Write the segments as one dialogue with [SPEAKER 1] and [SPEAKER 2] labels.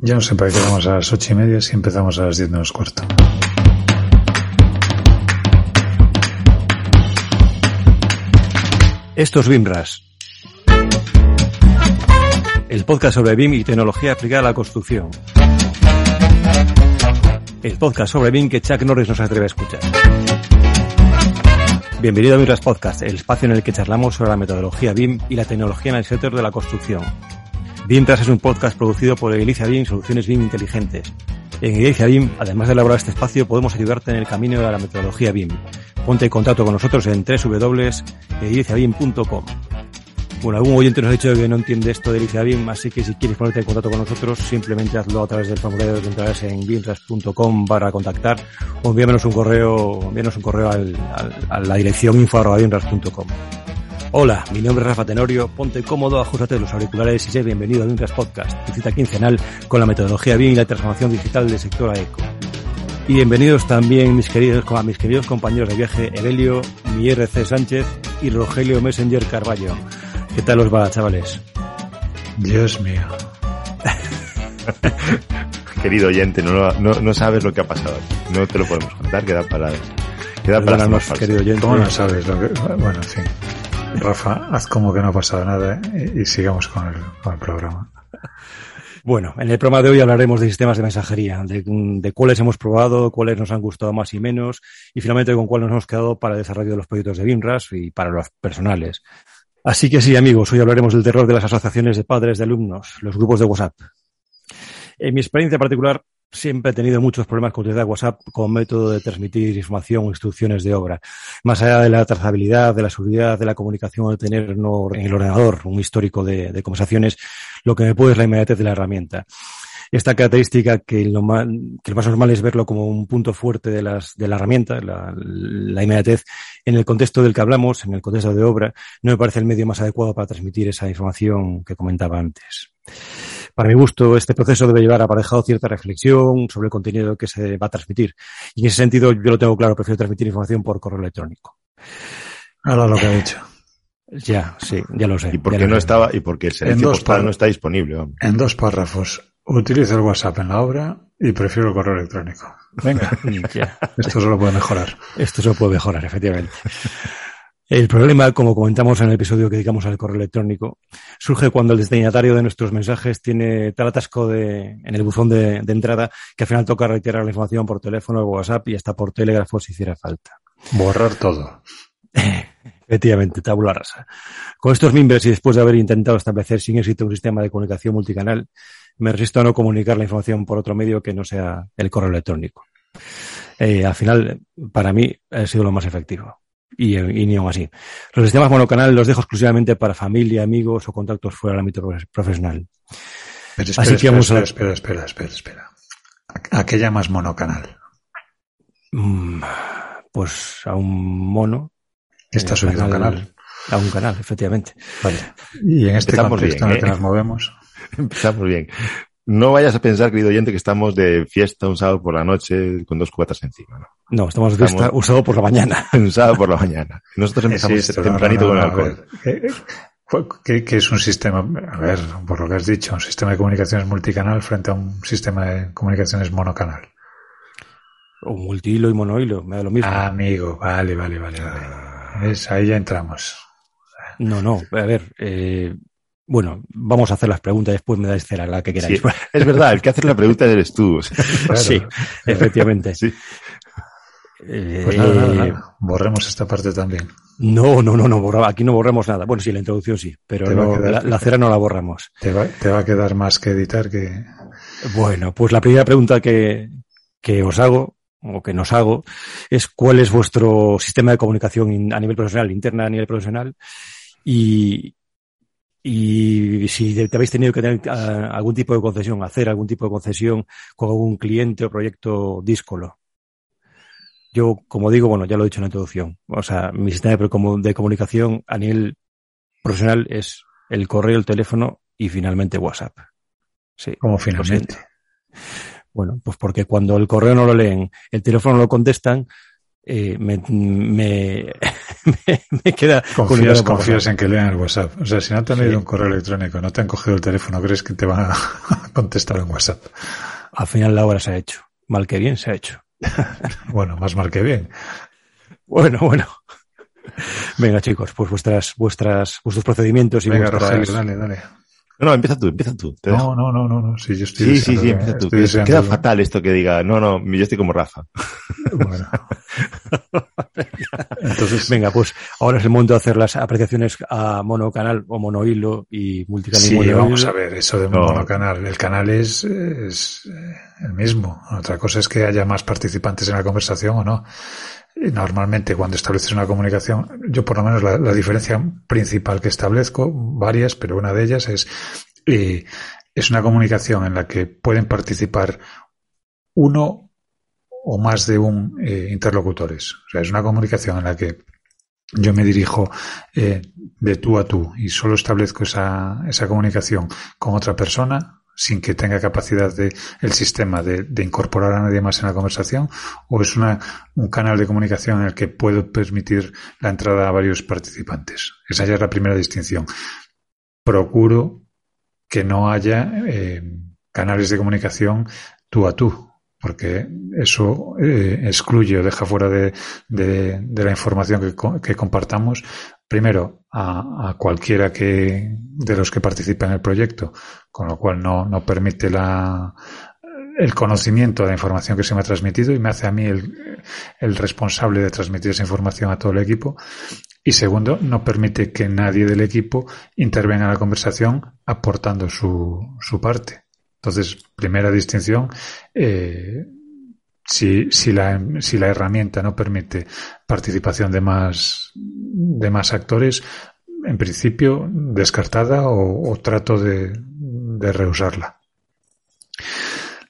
[SPEAKER 1] Yo no sé para qué quedamos a las ocho y media si empezamos a las diez menos cuarto.
[SPEAKER 2] Esto es BIMRAS. El podcast sobre BIM y tecnología aplicada a la construcción. El podcast sobre BIM que Chuck Norris nos atreve a escuchar. Bienvenido a BIMRAS Podcast, el espacio en el que charlamos sobre la metodología BIM y la tecnología en el sector de la construcción. BIMRAS es un podcast producido por Edilicia BIM Soluciones BIM Inteligentes. En Edilicia BIM, además de elaborar este espacio, podemos ayudarte en el camino de la metodología BIM. Ponte en contacto con nosotros en www.ediliciabim.com. Bueno, algún oyente nos ha dicho que no entiende esto de Edilicia BIM, así que si quieres ponerte en contacto con nosotros, simplemente hazlo a través del formulario que entrarás en bimras.com para contactar o envíanos un correo, envíanos un correo al, al, a la dirección info.bimras.com. Hola, mi nombre es Rafa Tenorio, ponte cómodo, ajustate los auriculares y sé bienvenido a Bimras Podcast, tu cita quincenal con la metodología BIM y la transformación digital del sector AECO. Y bienvenidos también mis queridos, a mis queridos compañeros de viaje, Evelio, mi RC Sánchez y Rogelio Messenger Carballo. ¿Qué tal os va, chavales?
[SPEAKER 1] Dios mío.
[SPEAKER 3] Querido oyente, no, no, no, sabes lo que ha pasado. No te lo podemos contar, queda para... Queda para
[SPEAKER 2] Perdónanos, querido oyente.
[SPEAKER 1] ¿Cómo no sabes lo que...? Bueno, en fin. Rafa, haz como que no ha pasado nada y, sigamos con el, con el, programa.
[SPEAKER 2] Bueno, en el programa de hoy hablaremos de sistemas de mensajería, de, cuáles hemos probado, cuáles nos han gustado más y menos, y finalmente con cuáles nos hemos quedado para el desarrollo de los proyectos de BIMRAS y para los personales. Así que sí, amigos, hoy hablaremos del terror de las asociaciones de padres de alumnos, los grupos de WhatsApp. En mi experiencia particular, siempre he tenido muchos problemas con utilizar WhatsApp como método de transmitir información o instrucciones de obra. Más allá de la trazabilidad, de la seguridad, de la comunicación, de tener en el ordenador un histórico de, conversaciones, lo que me puede es la inmediatez de la herramienta. Esta característica que lo, más, normal es verlo como un punto fuerte de, las, de la herramienta, la inmediatez, en el contexto del que hablamos, en el contexto de obra, no me parece el medio más adecuado para transmitir esa información que comentaba antes. Para mi gusto, este proceso debe llevar aparejado cierta reflexión sobre el contenido que se va a transmitir. Y en ese sentido, yo lo tengo claro, prefiero transmitir información por correo electrónico.
[SPEAKER 1] Ahora lo que ha dicho.
[SPEAKER 2] Ya, sí, ya lo sé.
[SPEAKER 3] ¿Y por qué no sé. estaba, y porque el servicio postal no está disponible? Hombre.
[SPEAKER 1] En dos párrafos. Utilizo el WhatsApp en la obra y prefiero el correo electrónico. Venga, ya. esto solo puede mejorar.
[SPEAKER 2] Esto solo puede mejorar, efectivamente. El problema, como comentamos en el episodio que dedicamos al correo electrónico, surge cuando el destinatario de nuestros mensajes tiene tal atasco de, en el buzón de, de, entrada que al final toca reiterar la información por teléfono, WhatsApp y hasta por telégrafo si hiciera falta.
[SPEAKER 1] Borrar todo.
[SPEAKER 2] Efectivamente, tabula rasa. Con estos mimbres y después de haber intentado establecer sin éxito un sistema de comunicación multicanal, me resisto a no comunicar la información por otro medio que no sea el correo electrónico. Eh, al final, para mí, ha sido lo más efectivo y, y, ni aún así. Los sistemas monocanal los dejo exclusivamente para familia, amigos o contactos fuera del ámbito profesional.
[SPEAKER 1] Pero espera, así que vamos espera, a... espera, espera, espera, espera. ¿A qué llamas monocanal?
[SPEAKER 2] Mm, pues a un mono.
[SPEAKER 1] Está subido a un canal.
[SPEAKER 2] A un canal, efectivamente.
[SPEAKER 1] Vale. Y en este
[SPEAKER 3] Empezamos
[SPEAKER 1] contexto
[SPEAKER 3] bien,
[SPEAKER 1] en el que
[SPEAKER 3] ¿eh?
[SPEAKER 1] nos movemos.
[SPEAKER 3] Empezamos bien. No vayas a pensar, querido oyente, que estamos de fiesta un sábado por la noche con dos cubatas encima. No,
[SPEAKER 2] no estamos fiesta un sábado por la mañana.
[SPEAKER 3] Un sábado por la mañana. Nosotros empezamos
[SPEAKER 1] Sí, esto,
[SPEAKER 3] tempranito
[SPEAKER 1] no, no, no,
[SPEAKER 3] con el alcohol.
[SPEAKER 1] ver, ¿qué- ¿Qué, qué es un sistema? A ver, por lo que has dicho, un sistema de comunicaciones multicanal frente a un sistema de comunicaciones monocanal.
[SPEAKER 2] O multihilo y monohilo, me da lo mismo.
[SPEAKER 1] Ah, amigo, vale, vale, vale. vale. Es, ahí ya entramos.
[SPEAKER 2] No, no, a ver, eh, bueno, vamos a hacer las preguntas, después me dais cera la que queráis.
[SPEAKER 3] Sí, es verdad, el que hace la pregunta eres tú.
[SPEAKER 1] Claro.
[SPEAKER 2] Sí, efectivamente.
[SPEAKER 3] Sí.
[SPEAKER 2] Eh,
[SPEAKER 1] Pues nada, nada, nada. Borremos esta parte también.
[SPEAKER 2] No, no, no, no, aquí no borramos nada. Bueno, sí, la introducción sí, pero no,
[SPEAKER 1] quedar-
[SPEAKER 2] la, la cera no la borramos.
[SPEAKER 1] Te va, te va a quedar más que editar que...
[SPEAKER 2] Bueno, pues la primera pregunta que, que os hago, o que nos hago, es cuál es vuestro sistema de comunicación a nivel profesional, interna a nivel profesional, y, y si te habéis tenido que tener ah, algún tipo de concesión, hacer algún tipo de concesión con algún cliente o proyecto díscolo. Yo, como digo, bueno, ya lo he dicho en la introducción. O sea, mi sistema de, comunicación a nivel profesional es el correo, el teléfono y finalmente WhatsApp. Sí.
[SPEAKER 1] Como finalmente.
[SPEAKER 2] Bueno, pues porque cuando el correo no lo leen, el teléfono no lo contestan, eh, me, me, me, queda...
[SPEAKER 1] Confías, confías en que lean el WhatsApp. O sea, si no te han leído un correo electrónico, no te han cogido el teléfono, ¿crees que te van a contestar en WhatsApp?
[SPEAKER 2] Al final la obra se ha hecho. Mal que bien se ha hecho.
[SPEAKER 1] bueno, más mal que bien.
[SPEAKER 2] Bueno, bueno. Venga, chicos, pues vuestras, vuestras, vuestros procedimientos y
[SPEAKER 1] Venga,
[SPEAKER 2] vuestras...
[SPEAKER 1] Rogelio, dale, dale.
[SPEAKER 3] No, no, empieza tú, empieza tú. Te
[SPEAKER 1] No,
[SPEAKER 3] dejo.
[SPEAKER 1] no, no, no, no. Sí, yo estoy
[SPEAKER 3] Sí, sí, sí, empieza tú. que Queda fatal esto que diga, no, no, yo estoy como Rafa.
[SPEAKER 1] Bueno. Entonces,
[SPEAKER 2] Venga, pues ahora es el momento de hacer las apreciaciones a monocanal o monohilo y multicanal y
[SPEAKER 1] sí, vamos a ver, eso de
[SPEAKER 3] No.
[SPEAKER 1] monocanal. El canal es, es eh, el mismo. Otra cosa es que haya más participantes en la conversación o no. Normalmente cuando estableces una comunicación, yo por lo menos la, la diferencia principal que establezco, varias, pero una de ellas es, eh, es una comunicación en la que pueden participar uno o más de un eh, interlocutores. O sea, es una comunicación en la que yo me dirijo eh, de tú a tú y solo establezco esa, esa comunicación con otra persona sin que tenga capacidad de el sistema de, de incorporar a nadie más en la conversación o es una, un canal de comunicación en el que puedo permitir la entrada a varios participantes. Esa ya es la primera distinción. Procuro que no haya eh, canales de comunicación tú a tú, porque eso eh, excluye o deja fuera de, de, la información que, que compartamos, primero, a, a cualquiera que, de los que participa en el proyecto, con lo cual no, no permite la, el conocimiento de la información que se me ha transmitido y me hace a mí el, el responsable de transmitir esa información a todo el equipo. Y segundo, no permite que nadie del equipo intervenga en la conversación aportando su, su parte. Entonces, primera distinción, eh, si, si, la, si la herramienta no permite participación de más, de más actores, en principio descartada o, trato de, de reusarla.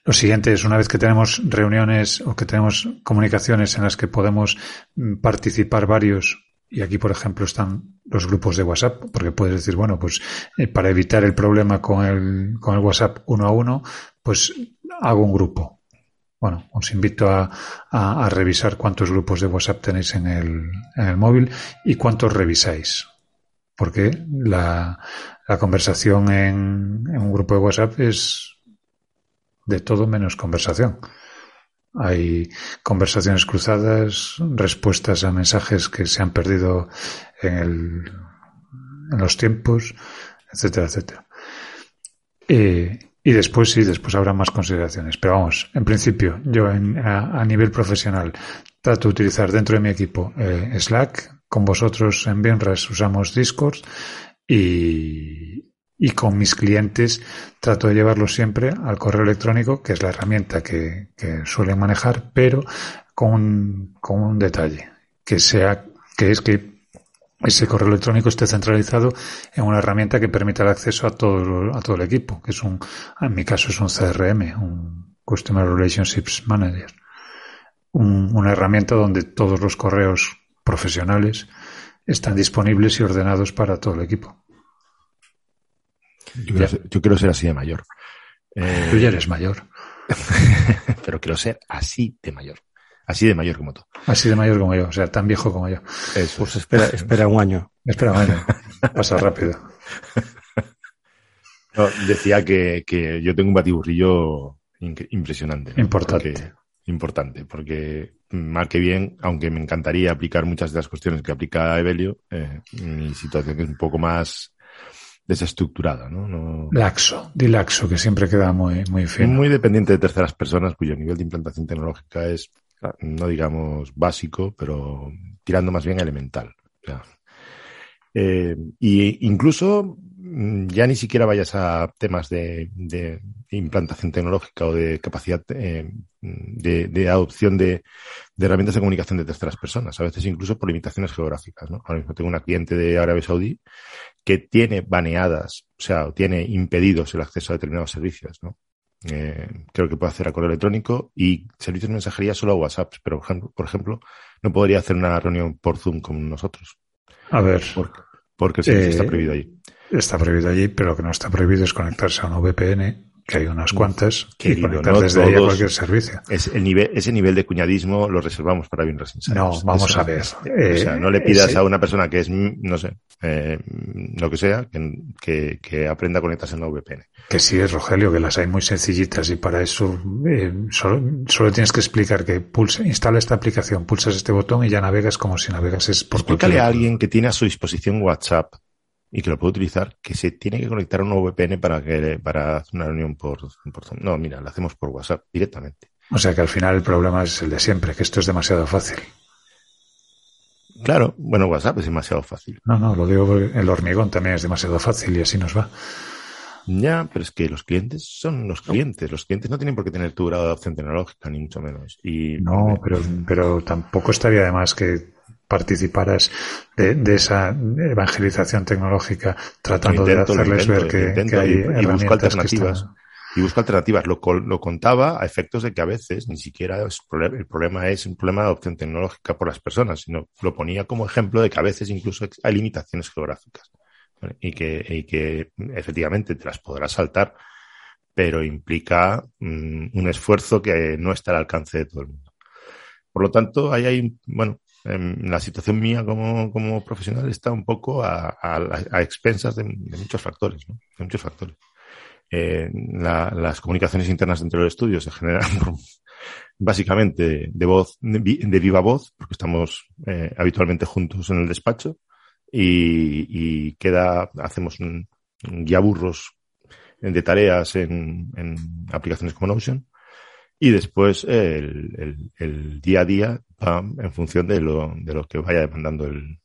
[SPEAKER 1] Lo siguiente es una vez que tenemos reuniones o que tenemos comunicaciones en las que podemos mm, participar varios y aquí, por ejemplo, están los grupos de WhatsApp, porque puedes decir, bueno, pues eh, para evitar el problema con el, con el WhatsApp uno a uno, pues hago un grupo. Bueno, os invito a, a, revisar cuántos grupos de WhatsApp tenéis en el, en el móvil y cuántos revisáis. Porque la, la conversación en un grupo de WhatsApp es de todo menos conversación. Hay conversaciones cruzadas, respuestas a mensajes que se han perdido en, el, en los tiempos, etcétera, etcétera. Eh, y después sí, después habrá más consideraciones. Pero vamos, en principio, yo en, a, nivel profesional trato de utilizar dentro de mi equipo eh, Slack. Con vosotros en Bienras usamos Discord y, y con mis clientes trato de llevarlo siempre al correo electrónico, que es la herramienta que, que suelen manejar, pero con un, con un detalle, que sea, que es que ese correo electrónico esté centralizado en una herramienta que permita el acceso a todo, a todo el equipo, que es un, en mi caso es un CRM, un Customer Relationships Manager. Un, una herramienta donde todos los correos profesionales están disponibles y ordenados para todo el equipo.
[SPEAKER 3] Yo quiero, ser, yo quiero ser así de mayor.
[SPEAKER 1] Eh, tú ya eres mayor.
[SPEAKER 3] pero quiero ser así de mayor. Así de mayor como tú.
[SPEAKER 1] Así de mayor como yo, o sea, tan viejo como yo.
[SPEAKER 2] Eso. Pues espera, espera un año.
[SPEAKER 1] Espera un año. Pasa rápido.
[SPEAKER 3] No, decía que, que, yo tengo un batiburrillo impresionante.
[SPEAKER 1] ¿no? Importante.
[SPEAKER 3] Porque, importante, porque mal que bien, aunque me encantaría aplicar muchas de las cuestiones que aplica Evelio, eh, mi situación es un poco más desestructurada, ¿no? no
[SPEAKER 1] laxo, di laxo, que siempre queda muy, muy fino.
[SPEAKER 3] Muy dependiente de terceras personas cuyo nivel de implantación tecnológica es, no digamos básico, pero tirando más bien elemental. O sea, eh, y incluso ya ni siquiera vayas a temas de, de implantación tecnológica o de capacidad eh, de, de, adopción de, de, herramientas de comunicación de terceras personas, a veces incluso por limitaciones geográficas. ¿no? Ahora mismo tengo una cliente de Arabia Saudí que tiene baneadas, o sea, tiene impedidos el acceso a determinados servicios. ¿no? Eh, creo que puede hacer a correo electrónico y servicios de mensajería solo a WhatsApp, pero por ejemplo, no podría hacer una reunión por Zoom con nosotros.
[SPEAKER 1] A ver.
[SPEAKER 3] Porque, porque el servicio eh, está prohibido allí.
[SPEAKER 1] Está prohibido allí, pero lo que no está prohibido es conectarse a un VPN que hay unas cuantas que conectar desde ahí a cualquier servicio.
[SPEAKER 3] Es el nivel, ese nivel de cuñadismo lo reservamos para WinRAS Insights.
[SPEAKER 1] No, vamos a ver.
[SPEAKER 3] o sea, no le pidas a una persona que es, no sé, eh, lo que sea, que, que, aprenda a conectarse en la VPN.
[SPEAKER 1] Que sí es, Rogelio, que las hay muy sencillitas y para eso eh, solo, solo, tienes que explicar que pulsa, instala esta aplicación, pulsas este botón y ya navegas como si navegas es
[SPEAKER 3] por Explícale a alguien que tiene a su disposición WhatsApp y que lo puede utilizar, que se tiene que conectar a un VPN para que para hacer una reunión por, por No, mira, la hacemos por WhatsApp directamente.
[SPEAKER 1] O sea que al final el problema es el de siempre, que esto es demasiado fácil.
[SPEAKER 3] Claro, bueno, WhatsApp es demasiado fácil.
[SPEAKER 1] No, no, lo digo porque el hormigón también es demasiado fácil y así nos va.
[SPEAKER 3] Ya, pero es que los clientes son los clientes. Los clientes no tienen por qué tener tu grado de adopción tecnológica, ni mucho menos. Y,
[SPEAKER 1] no, pero, pero tampoco estaría de más que participaras de, de, esa evangelización tecnológica tratando de hacerles ver que, hay y, y alternativas.
[SPEAKER 3] Y busco alternativas. Lo, lo, contaba a efectos de que a veces ni siquiera es, el problema es un problema de adopción tecnológica por las personas, sino lo ponía como ejemplo de que a veces incluso hay limitaciones geográficas y, que, y que efectivamente te las podrás saltar, pero implica mm, un esfuerzo que no está al alcance de todo el mundo. Por lo tanto, ahí hay, bueno, la situación mía como, como profesional está un poco a, a, expensas de, muchos factores, ¿no? De muchos factores. Eh, la, las comunicaciones internas dentro del estudio se generan básicamente de voz, de, viva voz, porque estamos eh, habitualmente juntos en el despacho y, queda, hacemos un, burros de tareas en, aplicaciones como Notion y después el, día a día en función de lo, de lo que vaya demandando el,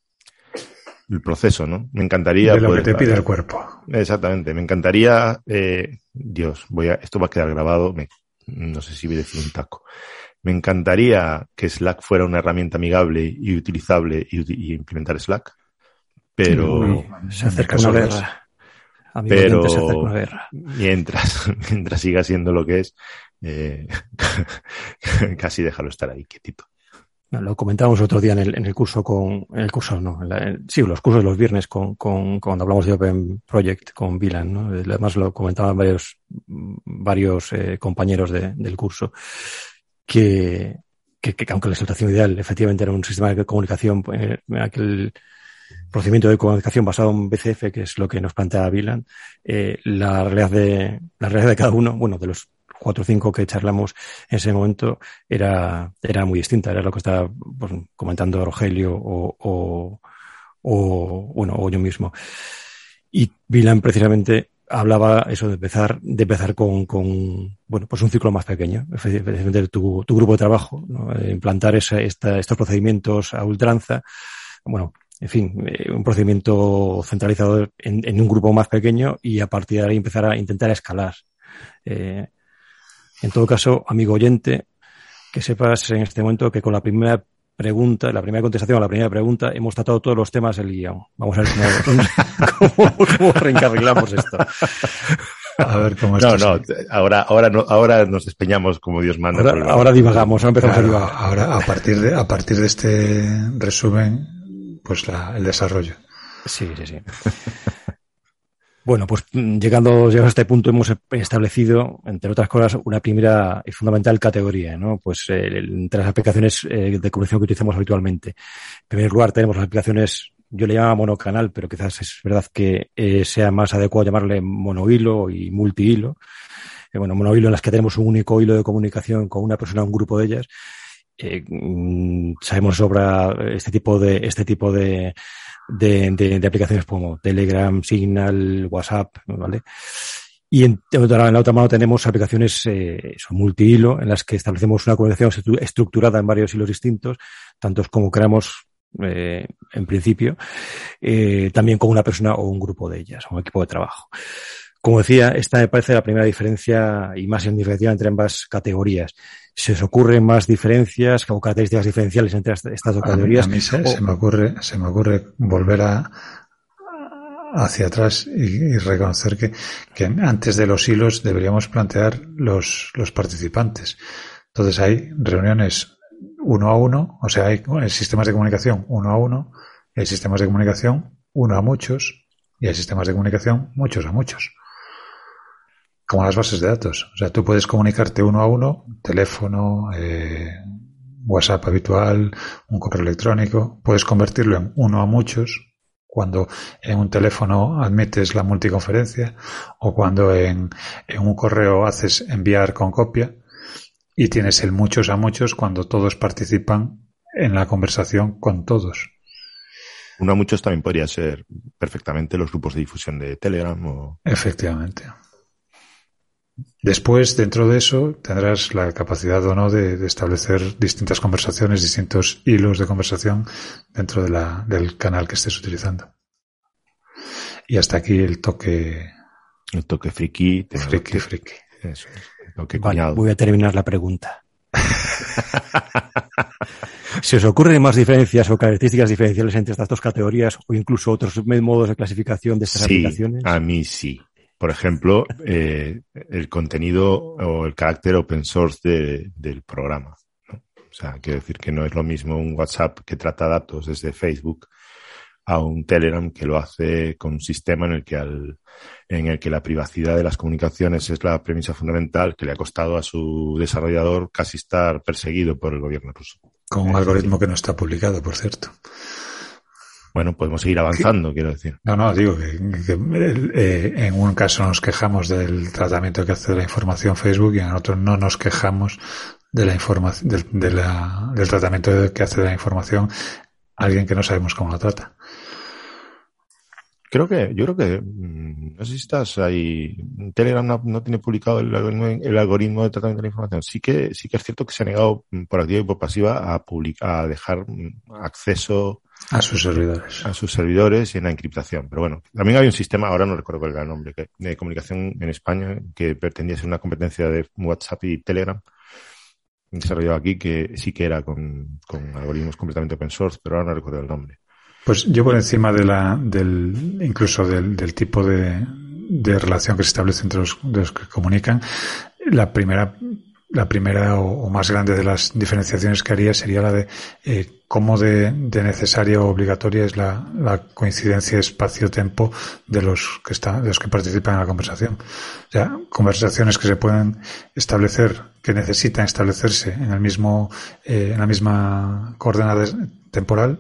[SPEAKER 3] el proceso, ¿no? Me encantaría...
[SPEAKER 1] De lo que te pide el cuerpo.
[SPEAKER 3] Exactamente. Me encantaría... Eh, Dios, voy a, esto va a quedar grabado. Me, no sé si voy a decir un taco. Me encantaría que Slack fuera una herramienta amigable y utilizable y, y implementar Slack. Pero...
[SPEAKER 2] se acerca una guerra.
[SPEAKER 3] pero se acerca una guerra. Mientras, mientras siga siendo lo que es, eh, casi déjalo estar ahí quietito.
[SPEAKER 2] Lo comentábamos otro día en el, en el curso con, en el curso no, sí, los cursos de los viernes con, con, cuando hablamos de Open Project con Vilan, ¿no? Además lo comentaban varios, varios eh, compañeros de, del curso, que, que, que, aunque la situación ideal efectivamente era un sistema de comunicación, eh, aquel procedimiento de comunicación basado en BCF, que es lo que nos plantea Vilan, eh, la realidad de, la realidad de cada uno, bueno, de los cuatro o cinco que charlamos en ese momento era, era muy distinta. Era lo que estaba pues, comentando Rogelio o, o, o, bueno, o yo mismo. Y Vilan precisamente hablaba eso de empezar, de empezar con, con bueno, pues un ciclo más pequeño, efectivamente tu, tu grupo de trabajo, ¿no? implantar esa, esta, estos procedimientos a ultranza, bueno, en fin, eh, un procedimiento centralizado en, en, un grupo más pequeño y a partir de ahí empezar a intentar escalar. Eh, en todo caso, amigo oyente, que sepas en este momento que con la primera pregunta, la primera contestación a la primera pregunta, hemos tratado todos los temas del guion. Vamos a ver cómo, cómo, reencarrilamos esto.
[SPEAKER 3] A ver cómo No, no, ahora, ahora, no, ahora nos despeñamos como Dios manda.
[SPEAKER 2] Ahora, ahora divagamos, ahora empezamos a divagar.
[SPEAKER 1] Ahora, a partir de, a partir de este resumen, pues la, el desarrollo.
[SPEAKER 2] Sí, sí, sí. Bueno, pues mm, llegando, llegando a este punto hemos establecido, entre otras cosas, una primera y fundamental categoría, ¿no? Pues eh, entre las aplicaciones eh, de comunicación que utilizamos habitualmente. En primer lugar tenemos las aplicaciones, yo le llamo monocanal, pero quizás es verdad que eh, sea más adecuado llamarle monohilo y multihilo. Bueno, monohilo en las que tenemos un único hilo de comunicación con una persona o un grupo de ellas. Mm, sabemos sobre este tipo de, este tipo de, de, de, de, aplicaciones como Telegram, Signal, WhatsApp, ¿vale? Y en, en la otra mano tenemos aplicaciones eh, multihilo en las que establecemos una comunicación estructurada en varios hilos distintos, tantos como creamos eh, en principio, eh, también con una persona o un grupo de ellas, un equipo de trabajo. Como decía, esta me parece la primera diferencia y más significativa entre ambas categorías. ¿Se os ocurren más diferencias o características diferenciales entre estas dos categorías?
[SPEAKER 1] A mí, se, se, me ocurre, se me ocurre volver a, hacia atrás y, y reconocer que, que, antes de los hilos deberíamos plantear los, los participantes. Entonces hay reuniones uno a uno, o sea, hay sistemas de comunicación uno a uno, hay sistemas de comunicación uno a muchos y hay sistemas de comunicación muchos a muchos. Como las bases de datos. O sea, tú puedes comunicarte uno a uno, teléfono, eh, WhatsApp habitual, un correo electrónico, puedes convertirlo en uno a muchos, cuando en un teléfono admites la multiconferencia o cuando en, en, un correo haces enviar con copia y tienes el muchos a muchos cuando todos participan en la conversación con todos.
[SPEAKER 3] Uno a muchos también podría ser perfectamente los grupos de difusión de Telegram o...
[SPEAKER 1] Efectivamente. Después, dentro de eso, tendrás la capacidad o no de, establecer distintas conversaciones, distintos hilos de conversación dentro de la, del canal que estés utilizando. Y hasta aquí el toque.
[SPEAKER 3] El toque friki.
[SPEAKER 1] Friki, friki. Eso
[SPEAKER 2] voy a terminar la pregunta. ¿Se os ocurren más diferencias o características diferenciales entre estas dos categorías o incluso otros modos de clasificación de estas
[SPEAKER 3] sí,
[SPEAKER 2] aplicaciones?
[SPEAKER 3] A mí sí. Por ejemplo, eh, el contenido o el carácter open source del programa. ¿no? O sea, quiero decir que no es lo mismo un WhatsApp que trata datos desde Facebook a un Telegram que lo hace con un sistema en el que al, en el que la privacidad de las comunicaciones es la premisa fundamental que le ha costado a su desarrollador casi estar perseguido por el gobierno ruso.
[SPEAKER 1] Con un algoritmo que no está publicado, por cierto.
[SPEAKER 3] Bueno, podemos seguir avanzando, quiero decir.
[SPEAKER 1] No, no, digo que, eh, en un caso nos quejamos del tratamiento que hace de la información Facebook y en otro no nos quejamos de la información, del, del tratamiento que hace de la información alguien que no sabemos cómo la trata.
[SPEAKER 3] Creo que, yo creo que, mm, no sé si estás ahí, Telegram no, tiene publicado el algoritmo, de tratamiento de la información. Sí que, sí que es cierto que se ha negado mm, por activa y por pasiva a a dejar mm, acceso
[SPEAKER 1] a sus servidores.
[SPEAKER 3] A sus servidores y en la encriptación. Pero bueno, también hay un sistema, ahora no recuerdo cuál era el nombre, de comunicación en España que pretendía ser una competencia de WhatsApp y Telegram desarrollado aquí que sí que era con, con algoritmos completamente open source, pero ahora no recuerdo el nombre.
[SPEAKER 1] Pues yo por encima de la, del, incluso del, del tipo de, de relación que se establece entre los, los que comunican, la primera, la primera o, más grande de las diferenciaciones que haría sería la de eh, cómo de, necesaria o obligatoria es la, la coincidencia espacio-tempo de los que están, de los que participan en la conversación. O sea, conversaciones que se pueden establecer, que necesitan establecerse en el mismo, eh, en la misma coordenada temporal,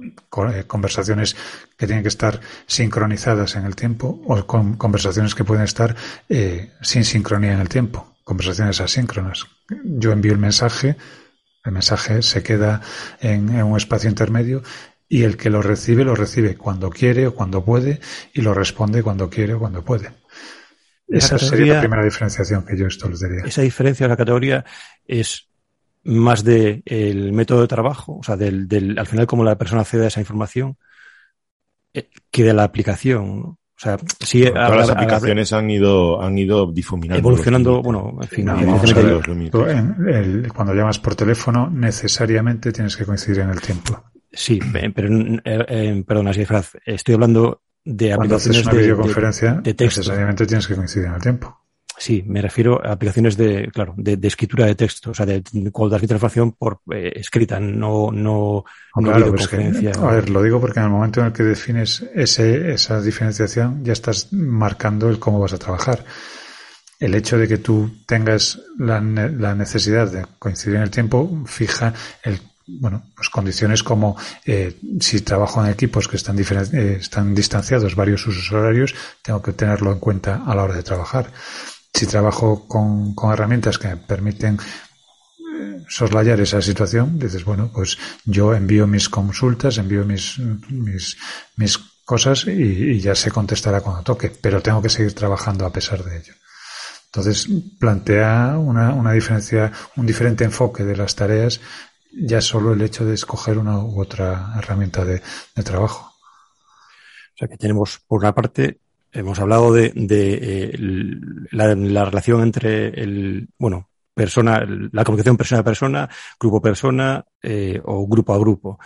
[SPEAKER 1] eh, conversaciones que tienen que estar sincronizadas en el tiempo o con conversaciones que pueden estar eh, sin sincronía en el tiempo, conversaciones asíncronas. Yo envío el mensaje, el mensaje se queda en, un espacio intermedio y el que lo recibe lo recibe cuando quiere o cuando puede y lo responde cuando quiere o cuando puede. Esa sería la primera diferenciación que yo establecería.
[SPEAKER 2] Esa diferencia de la categoría es más del el método de trabajo, o sea, del, del, al final cómo la persona accede a esa información, eh, que de la aplicación. ¿No? O sea, sí,
[SPEAKER 3] todas las aplicaciones han ido han ido difuminando.
[SPEAKER 2] Evolucionando, bueno, en fin.
[SPEAKER 1] cuando llamas por teléfono, necesariamente tienes que coincidir en el tiempo.
[SPEAKER 2] Sí, pero, eh, eh, perdona, si estoy hablando de aplicaciones
[SPEAKER 1] una videoconferencia, de, de texto. necesariamente tienes que coincidir en el tiempo.
[SPEAKER 2] Sí, me refiero a aplicaciones de, claro, de, de escritura de texto, o sea, de cuando das información por eh, escrita, no, no, no
[SPEAKER 1] claro, videoconferencia. a ver, lo digo porque en el momento en el que defines ese, esa diferenciación, ya estás marcando el cómo vas a trabajar. El hecho de que tú tengas la, la necesidad de coincidir en el tiempo fija el bueno, pues condiciones como eh, si trabajo en equipos que están, eh, están distanciados varios usos horarios, tengo que tenerlo en cuenta a la hora de trabajar si trabajo con, herramientas que permiten eh, soslayar esa situación, dices, bueno, pues yo envío mis consultas, envío mis, mis, mis cosas y, ya se contestará cuando toque, pero tengo que seguir trabajando a pesar de ello. Entonces, plantea una, una diferencia, un diferente enfoque de las tareas, ya solo el hecho de escoger una u otra herramienta de, de trabajo.
[SPEAKER 2] O sea que tenemos, por una parte, Hemos hablado de, de eh, la, la, relación entre el, bueno, persona, la comunicación persona a persona, grupo a persona eh, o grupo a grupo.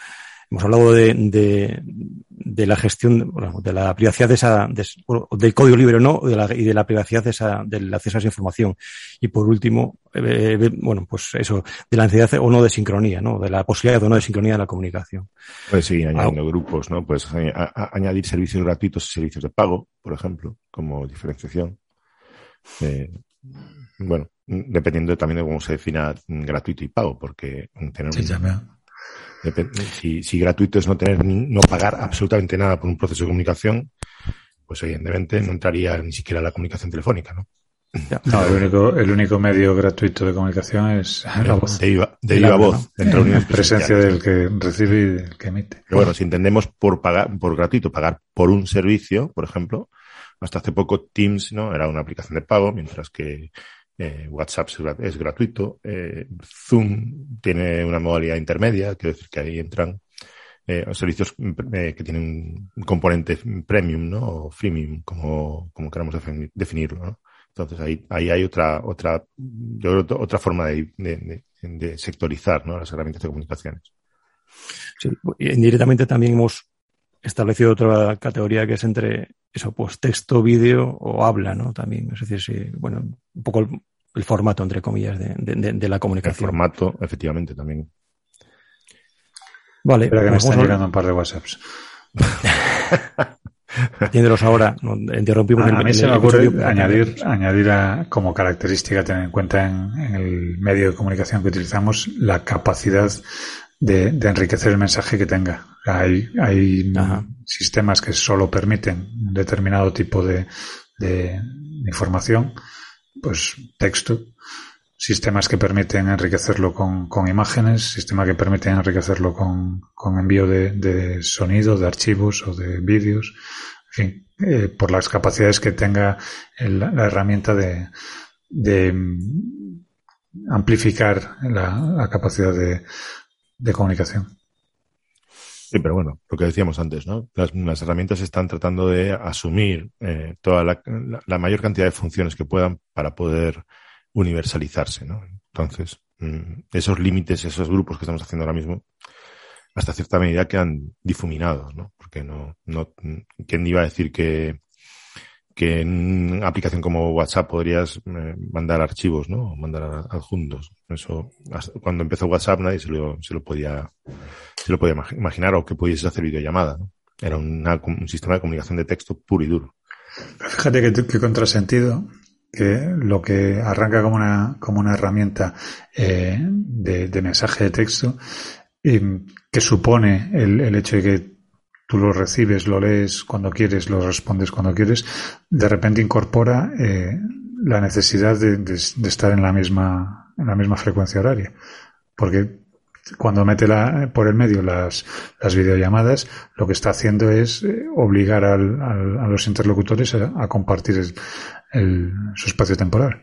[SPEAKER 2] Hemos hablado de, de, de la gestión, bueno, de la privacidad de esa, de, del código libre o no, de la, y de la privacidad de esa, del acceso a esa información. Y por último, eh, eh bueno, pues eso, de la necesidad o no de sincronía, ¿no? De la posibilidad o no de sincronía de la comunicación.
[SPEAKER 3] Pues sí, añadiendo grupos, ¿no? Pues añadir servicios gratuitos y servicios de pago, por ejemplo, como diferenciación. Eh, bueno, dependiendo también de cómo se defina gratuito y pago, porque tener si, si, gratuito es no tener no pagar absolutamente nada por un proceso de comunicación, pues evidentemente no entraría ni siquiera la comunicación telefónica, ¿no?
[SPEAKER 1] No, el único, el único medio gratuito de comunicación es la voz.
[SPEAKER 3] De viva, de viva voz,
[SPEAKER 1] ¿no? presencia del que recibe y del que emite.
[SPEAKER 3] Pero bueno, si entendemos por pagar, por gratuito, pagar por un servicio, por ejemplo, hasta hace poco Teams, ¿no? Era una aplicación de pago, mientras que eh, WhatsApp es gratuito. Eh, Zoom tiene una modalidad intermedia, quiero decir que ahí entran eh, servicios eh, que tienen un componente premium, ¿no? O freemium, como, como queramos definirlo, ¿no? Entonces ahí, ahí hay otra, otra, yo creo, otra forma de, de, de sectorizar, ¿no? Las herramientas de comunicaciones.
[SPEAKER 2] Sí, indirectamente también hemos establecido otra categoría que es entre eso, pues texto, vídeo o habla, ¿no? También, es decir, sí, bueno, un poco el, formato, entre comillas, de, de, de, la comunicación.
[SPEAKER 3] El formato, efectivamente, también.
[SPEAKER 1] Vale. Espera que me están llegando un par de WhatsApps.
[SPEAKER 2] Atiéndelos ahora, interrumpimos
[SPEAKER 1] a, el, a mí se me ocurre añadir, añadir a, como característica, tener en cuenta en, en, el medio de comunicación que utilizamos, la capacidad de, de enriquecer el mensaje que tenga. Hay, hay sistemas que solo permiten un determinado tipo de, de, información, pues texto, sistemas que permiten enriquecerlo con, con imágenes, sistemas que permiten enriquecerlo con, con envío de, de, sonido, de archivos o de vídeos, en fin, eh, por las capacidades que tenga el, la herramienta de, de amplificar la, la capacidad de, de comunicación.
[SPEAKER 3] Sí, pero bueno, lo que decíamos antes, ¿no? Las, herramientas están tratando de asumir eh, toda la, la, mayor cantidad de funciones que puedan para poder universalizarse, ¿no? Entonces, mm, esos límites, esos grupos que estamos haciendo ahora mismo, hasta cierta medida quedan difuminados, ¿no? Porque no, no, ¿quién iba a decir que, que en una aplicación como WhatsApp podrías eh, mandar archivos, ¿no? Mandar adjuntos. Eso, cuando empezó WhatsApp nadie se lo, se lo podía, se lo podía imaginar o que pudiese hacer videollamada. Era una, un sistema de comunicación de texto puro y duro.
[SPEAKER 1] Fíjate que, que contrasentido que lo que arranca como una, como una herramienta eh, de, mensaje de texto y que supone el, el hecho de que tú lo recibes, lo lees cuando quieres, lo respondes cuando quieres, de repente incorpora eh, la necesidad de, de, de, estar en la misma, en la misma frecuencia horaria. Porque cuando mete la, por el medio las, las videollamadas, lo que está haciendo es eh, obligar al, al, a los interlocutores a, a compartir el, el, su espacio temporal.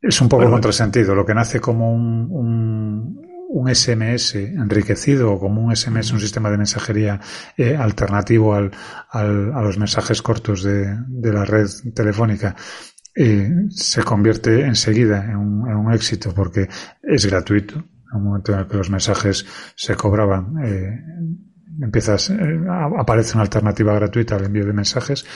[SPEAKER 1] Es un poco bueno, contrasentido. Lo que nace como un, un, un SMS enriquecido o como un SMS, un sistema de mensajería eh, alternativo al, al, a los mensajes cortos de, de la red telefónica, eh, se convierte enseguida en un, en un, éxito porque es gratuito. En un momento en el que los mensajes se cobraban, eh, empiezas, aparece una alternativa gratuita al envío de mensajes.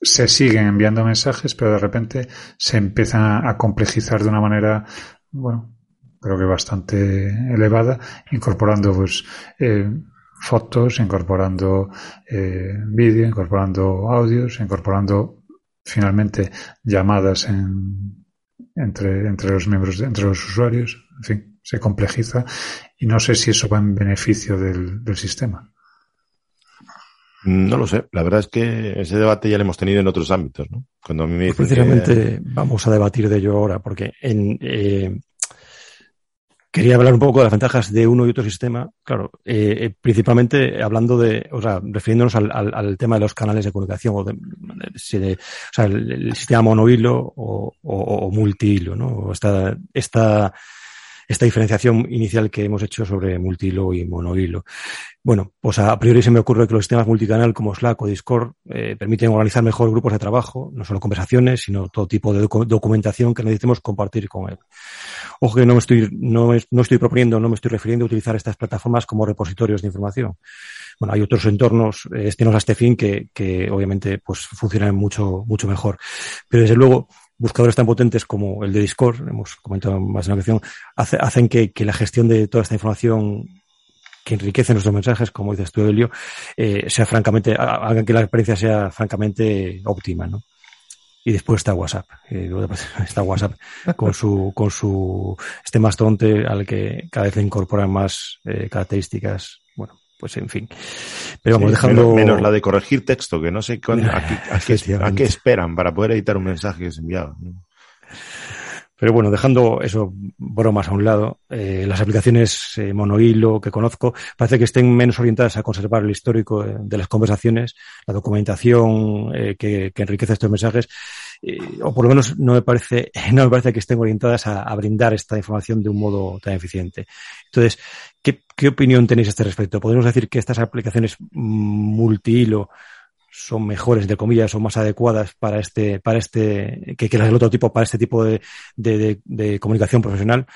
[SPEAKER 1] Se siguen enviando mensajes, pero de repente se empiezan a complejizar de una manera, bueno, creo que bastante elevada, incorporando pues eh, fotos, incorporando eh, vídeo, incorporando audios, incorporando finalmente llamadas en, entre, entre los miembros, entre los usuarios, en fin, se complejiza y no sé si eso va en beneficio del, del sistema.
[SPEAKER 3] No lo sé. La verdad es que ese debate ya lo hemos tenido en otros ámbitos, ¿no?
[SPEAKER 2] Cuando a mí me pues precisamente que... vamos a debatir de ello ahora, porque en, eh, Quería hablar un poco de las ventajas de uno y otro sistema, claro, eh, eh, principalmente hablando de, o sea, refiriéndonos al, al, tema de los canales de comunicación, o, de, o sea, el, el, sistema monohilo o, o, o multihilo, ¿no? Esta, esta, esta diferenciación inicial que hemos hecho sobre multihilo y monohilo. Bueno, pues a priori se me ocurre que los sistemas multicanal como Slack o Discord eh, permiten organizar mejor grupos de trabajo, no solo conversaciones, sino todo tipo de docu documentación que necesitemos compartir con él. Ojo que no estoy, no, no estoy proponiendo, no me estoy refiriendo a utilizar estas plataformas como repositorios de información. Bueno, hay otros entornos eh, externos a este fin que, que obviamente pues funcionan mucho, mucho mejor. Pero desde luego, buscadores tan potentes como el de Discord, hemos comentado más en la ocasión, hace, hacen que, la gestión de toda esta información que enriquece nuestros mensajes, como dices tú, Elio, eh, sea francamente, hagan que la experiencia sea francamente óptima, ¿no? y después está WhatsApp. está WhatsApp con su, con su, este mastodonte al que cada vez le incorporan más eh, características. Pues en fin. Pero vamos, dejando.
[SPEAKER 3] Menos, la de corregir texto, que no sé a, qué, esperan para poder editar un mensaje que es enviado.
[SPEAKER 2] Pero bueno, dejando eso bromas a un lado, eh, las aplicaciones eh, monohilo que conozco parece que estén menos orientadas a conservar el histórico eh, de las conversaciones, la documentación eh, que, que, enriquece estos mensajes, o por lo menos no me parece, no me parece que estén orientadas a, brindar esta información de un modo tan eficiente. Entonces, ¿qué, opinión tenéis a este respecto? ¿Podemos decir que estas aplicaciones multihilo son mejores, entre comillas, o más adecuadas para este, para este, que, que las del otro tipo, para este tipo de, de, de, comunicación profesional,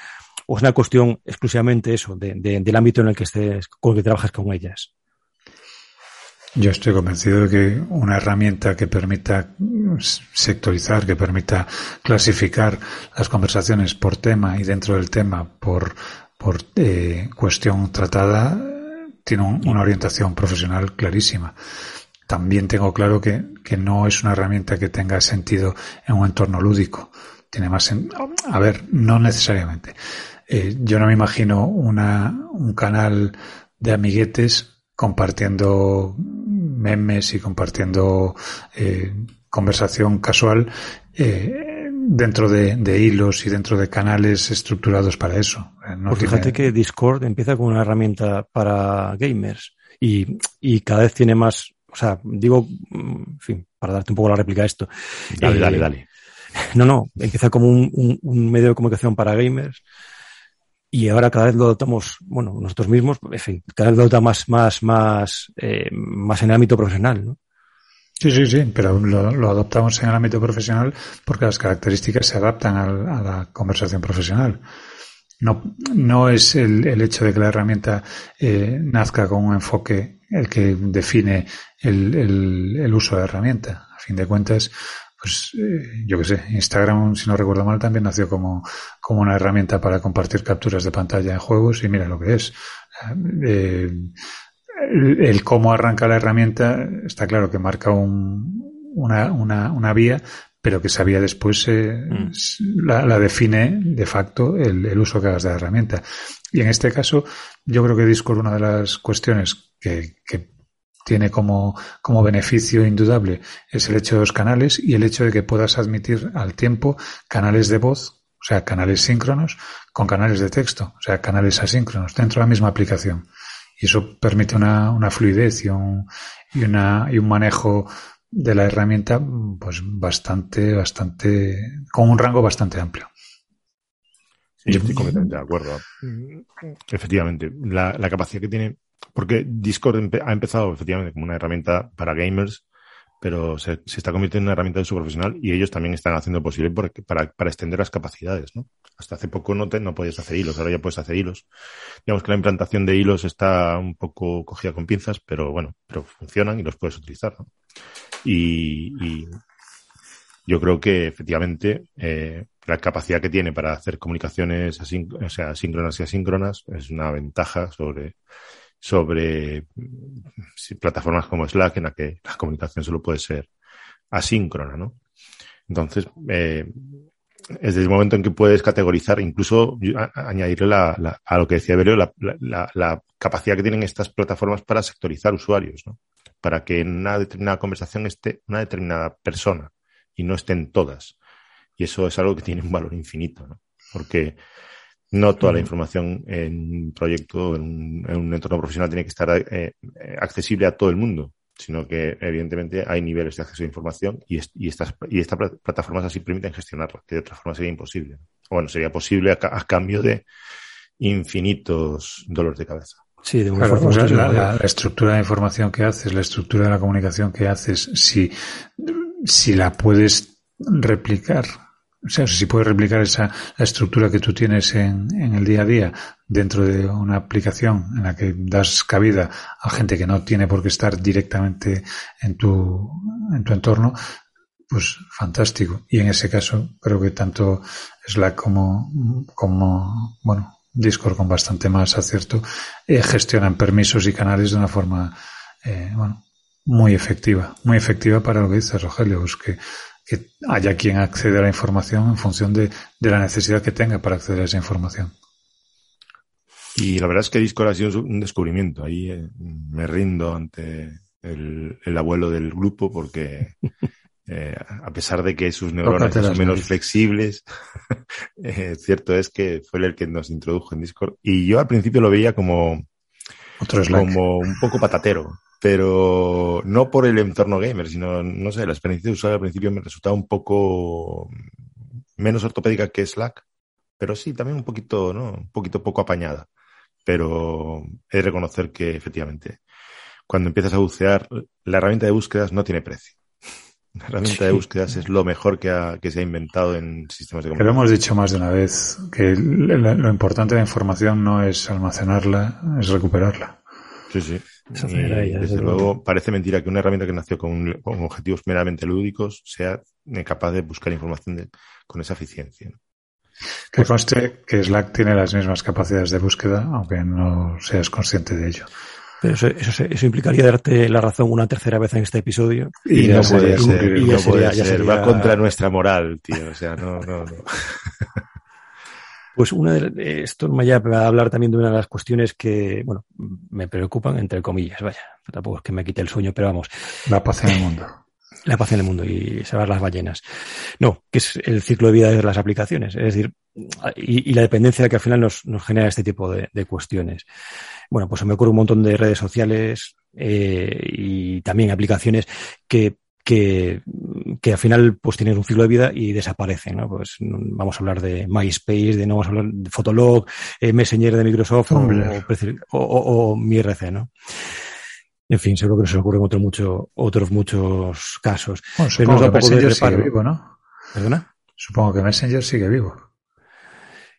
[SPEAKER 2] o es una cuestión exclusivamente eso, de, del ámbito en el que estés, con el que trabajas con ellas?
[SPEAKER 1] Yo estoy convencido de que una herramienta que permita sectorizar, que permita clasificar las conversaciones por tema y dentro del tema por, por eh, cuestión tratada, tiene un, una orientación profesional clarísima también tengo claro que, que, no es una herramienta que tenga sentido en un entorno lúdico. Tiene más, a ver, no necesariamente. Eh, yo no me imagino una, un canal de amiguetes compartiendo memes y compartiendo eh, conversación casual eh, dentro de, de, hilos y dentro de canales estructurados para eso.
[SPEAKER 2] Eh, no pues fíjate que Discord empieza con una herramienta para gamers y, y cada vez tiene más o sea, digo, en fin, para darte un poco la réplica a esto.
[SPEAKER 3] Dale, eh, dale, dale.
[SPEAKER 2] No, no, empieza como un, un, un, medio de comunicación para gamers y ahora cada vez lo adoptamos, bueno, nosotros mismos, en fin, cada vez lo adoptamos más, más, más, eh, más en el ámbito profesional, ¿no?
[SPEAKER 1] Sí, sí, sí, pero lo, adoptamos en el ámbito profesional porque las características se adaptan a, a la conversación profesional. No, no es el, el, hecho de que la herramienta eh, nazca con un enfoque el que define el, el, el uso de la herramienta. A fin de cuentas, pues eh, yo qué sé, Instagram, si no recuerdo mal, también nació como, como una herramienta para compartir capturas de pantalla en juegos y mira lo que es. Eh, el, el, cómo arranca la herramienta está claro que marca un, una, una, una vía, pero que sabía después eh, mm. la, la, define de facto el, el, uso que hagas de la herramienta. Y en este caso, yo creo que Discord, una de las cuestiones que, que tiene como, como beneficio indudable es el hecho de los canales y el hecho de que puedas admitir al tiempo canales de voz, o sea, canales síncronos, con canales de texto, o sea, canales asíncronos, dentro de la misma aplicación. Y eso permite una, una fluidez y un, y, una, y un manejo de la herramienta, pues bastante, bastante, con un rango bastante amplio.
[SPEAKER 3] Sí, estoy completamente de acuerdo. Efectivamente, la, la capacidad que tiene porque Discord ha empezado efectivamente como una herramienta para gamers, pero se, está convirtiendo en una herramienta de uso profesional y ellos también están haciendo posible para, extender las capacidades, ¿no? Hasta hace poco no, te, no podías hacer hilos, ahora ya puedes hacer hilos. Digamos que la implantación de hilos está un poco cogida con pinzas, pero bueno, pero funcionan y los puedes utilizar, ¿no? Y, y yo creo que efectivamente eh, la capacidad que tiene para hacer comunicaciones así, o sea, síncronas y asíncronas es una ventaja sobre sobre plataformas como Slack en la que la comunicación solo puede ser asíncrona, ¿no? Entonces, eh, es desde el momento en que puedes categorizar, incluso añadirle a lo que decía Belio, la, la, capacidad que tienen estas plataformas para sectorizar usuarios, ¿no? Para que en una determinada conversación esté una determinada persona y no estén todas. Y eso es algo que tiene un valor infinito, ¿no? Porque no toda la información en un proyecto, en un, en un entorno profesional tiene que estar eh, accesible a todo el mundo, sino que evidentemente hay niveles de acceso a información y, y, estas, y estas plataformas así permiten gestionarla, que de otra forma sería imposible. Bueno, sería posible a, a cambio de infinitos dolores de cabeza.
[SPEAKER 1] Sí, de claro, la, la, la, estructura de información que haces, la estructura de la comunicación que haces, si, si la puedes replicar o sea, si puedes replicar esa la estructura que tú tienes en, en, el día a día dentro de una aplicación en la que das cabida a gente que no tiene por qué estar directamente en tu, en tu entorno, pues fantástico. Y en ese caso, creo que tanto Slack como, como, bueno, Discord con bastante más acierto, eh, gestionan permisos y canales de una forma, eh, bueno, muy efectiva, muy efectiva para lo que dice Rogelio, es que que haya quien accede a la información en función de, de la necesidad que tenga para acceder a esa información.
[SPEAKER 3] Y la verdad es que Discord ha sido un descubrimiento. Ahí eh, me rindo ante el, el, abuelo del grupo porque eh, a pesar de que sus neuronas son menos flexibles, eh, cierto es que fue el que nos introdujo en Discord. Y yo al principio lo veía como, como un poco patatero, pero no por el entorno gamer, sino, no sé, la experiencia de usuario al principio me resultaba un poco menos ortopédica que Slack, pero sí, también un poquito, ¿no? Un poquito poco apañada. Pero he de reconocer que efectivamente, cuando empiezas a bucear, la herramienta de búsquedas no tiene precio. La herramienta de búsquedas es lo mejor que, ha, que se ha inventado en sistemas de comunicación.
[SPEAKER 1] Pero hemos dicho más de una vez que lo importante de la información no es almacenarla, es recuperarla.
[SPEAKER 3] Sí, sí. Y, desde luego, parece mentira que una herramienta que nació con, con objetivos meramente lúdicos sea capaz de buscar información de, con esa eficiencia.
[SPEAKER 1] Que conste que Slack tiene las mismas capacidades de búsqueda, aunque no seas consciente de ello.
[SPEAKER 2] Pero eso, eso, eso, implicaría darte la razón una tercera vez en este episodio.
[SPEAKER 3] Y, y no, puede ser, y, no puede ser. Sería... Va contra nuestra moral, tío. O sea, no, no, no.
[SPEAKER 2] Pues una de esto me va a hablar también de una de las cuestiones que, bueno, me preocupan, entre comillas, vaya. Tampoco es que me quite el sueño, pero vamos.
[SPEAKER 1] La paz en el mundo.
[SPEAKER 2] La paz en el mundo y salvar las ballenas. No, que es el ciclo de vida de las aplicaciones. Es decir, y, y la dependencia que al final nos, nos genera este tipo de, de, cuestiones. Bueno, pues se me ocurre un montón de redes sociales eh, y también aplicaciones que que, que al final pues tienen un ciclo de vida y desaparecen, ¿no? Pues vamos a hablar de MySpace, de no vamos a hablar de Fotolog, eh, Messenger de Microsoft o, o, o, o, mi RC, ¿no? En fin, seguro que nos ocurren otro mucho, otros muchos casos.
[SPEAKER 1] Bueno, supongo Pero que Messenger sigue vivo, ¿no?
[SPEAKER 2] ¿Perdona?
[SPEAKER 1] Supongo que Messenger sigue vivo.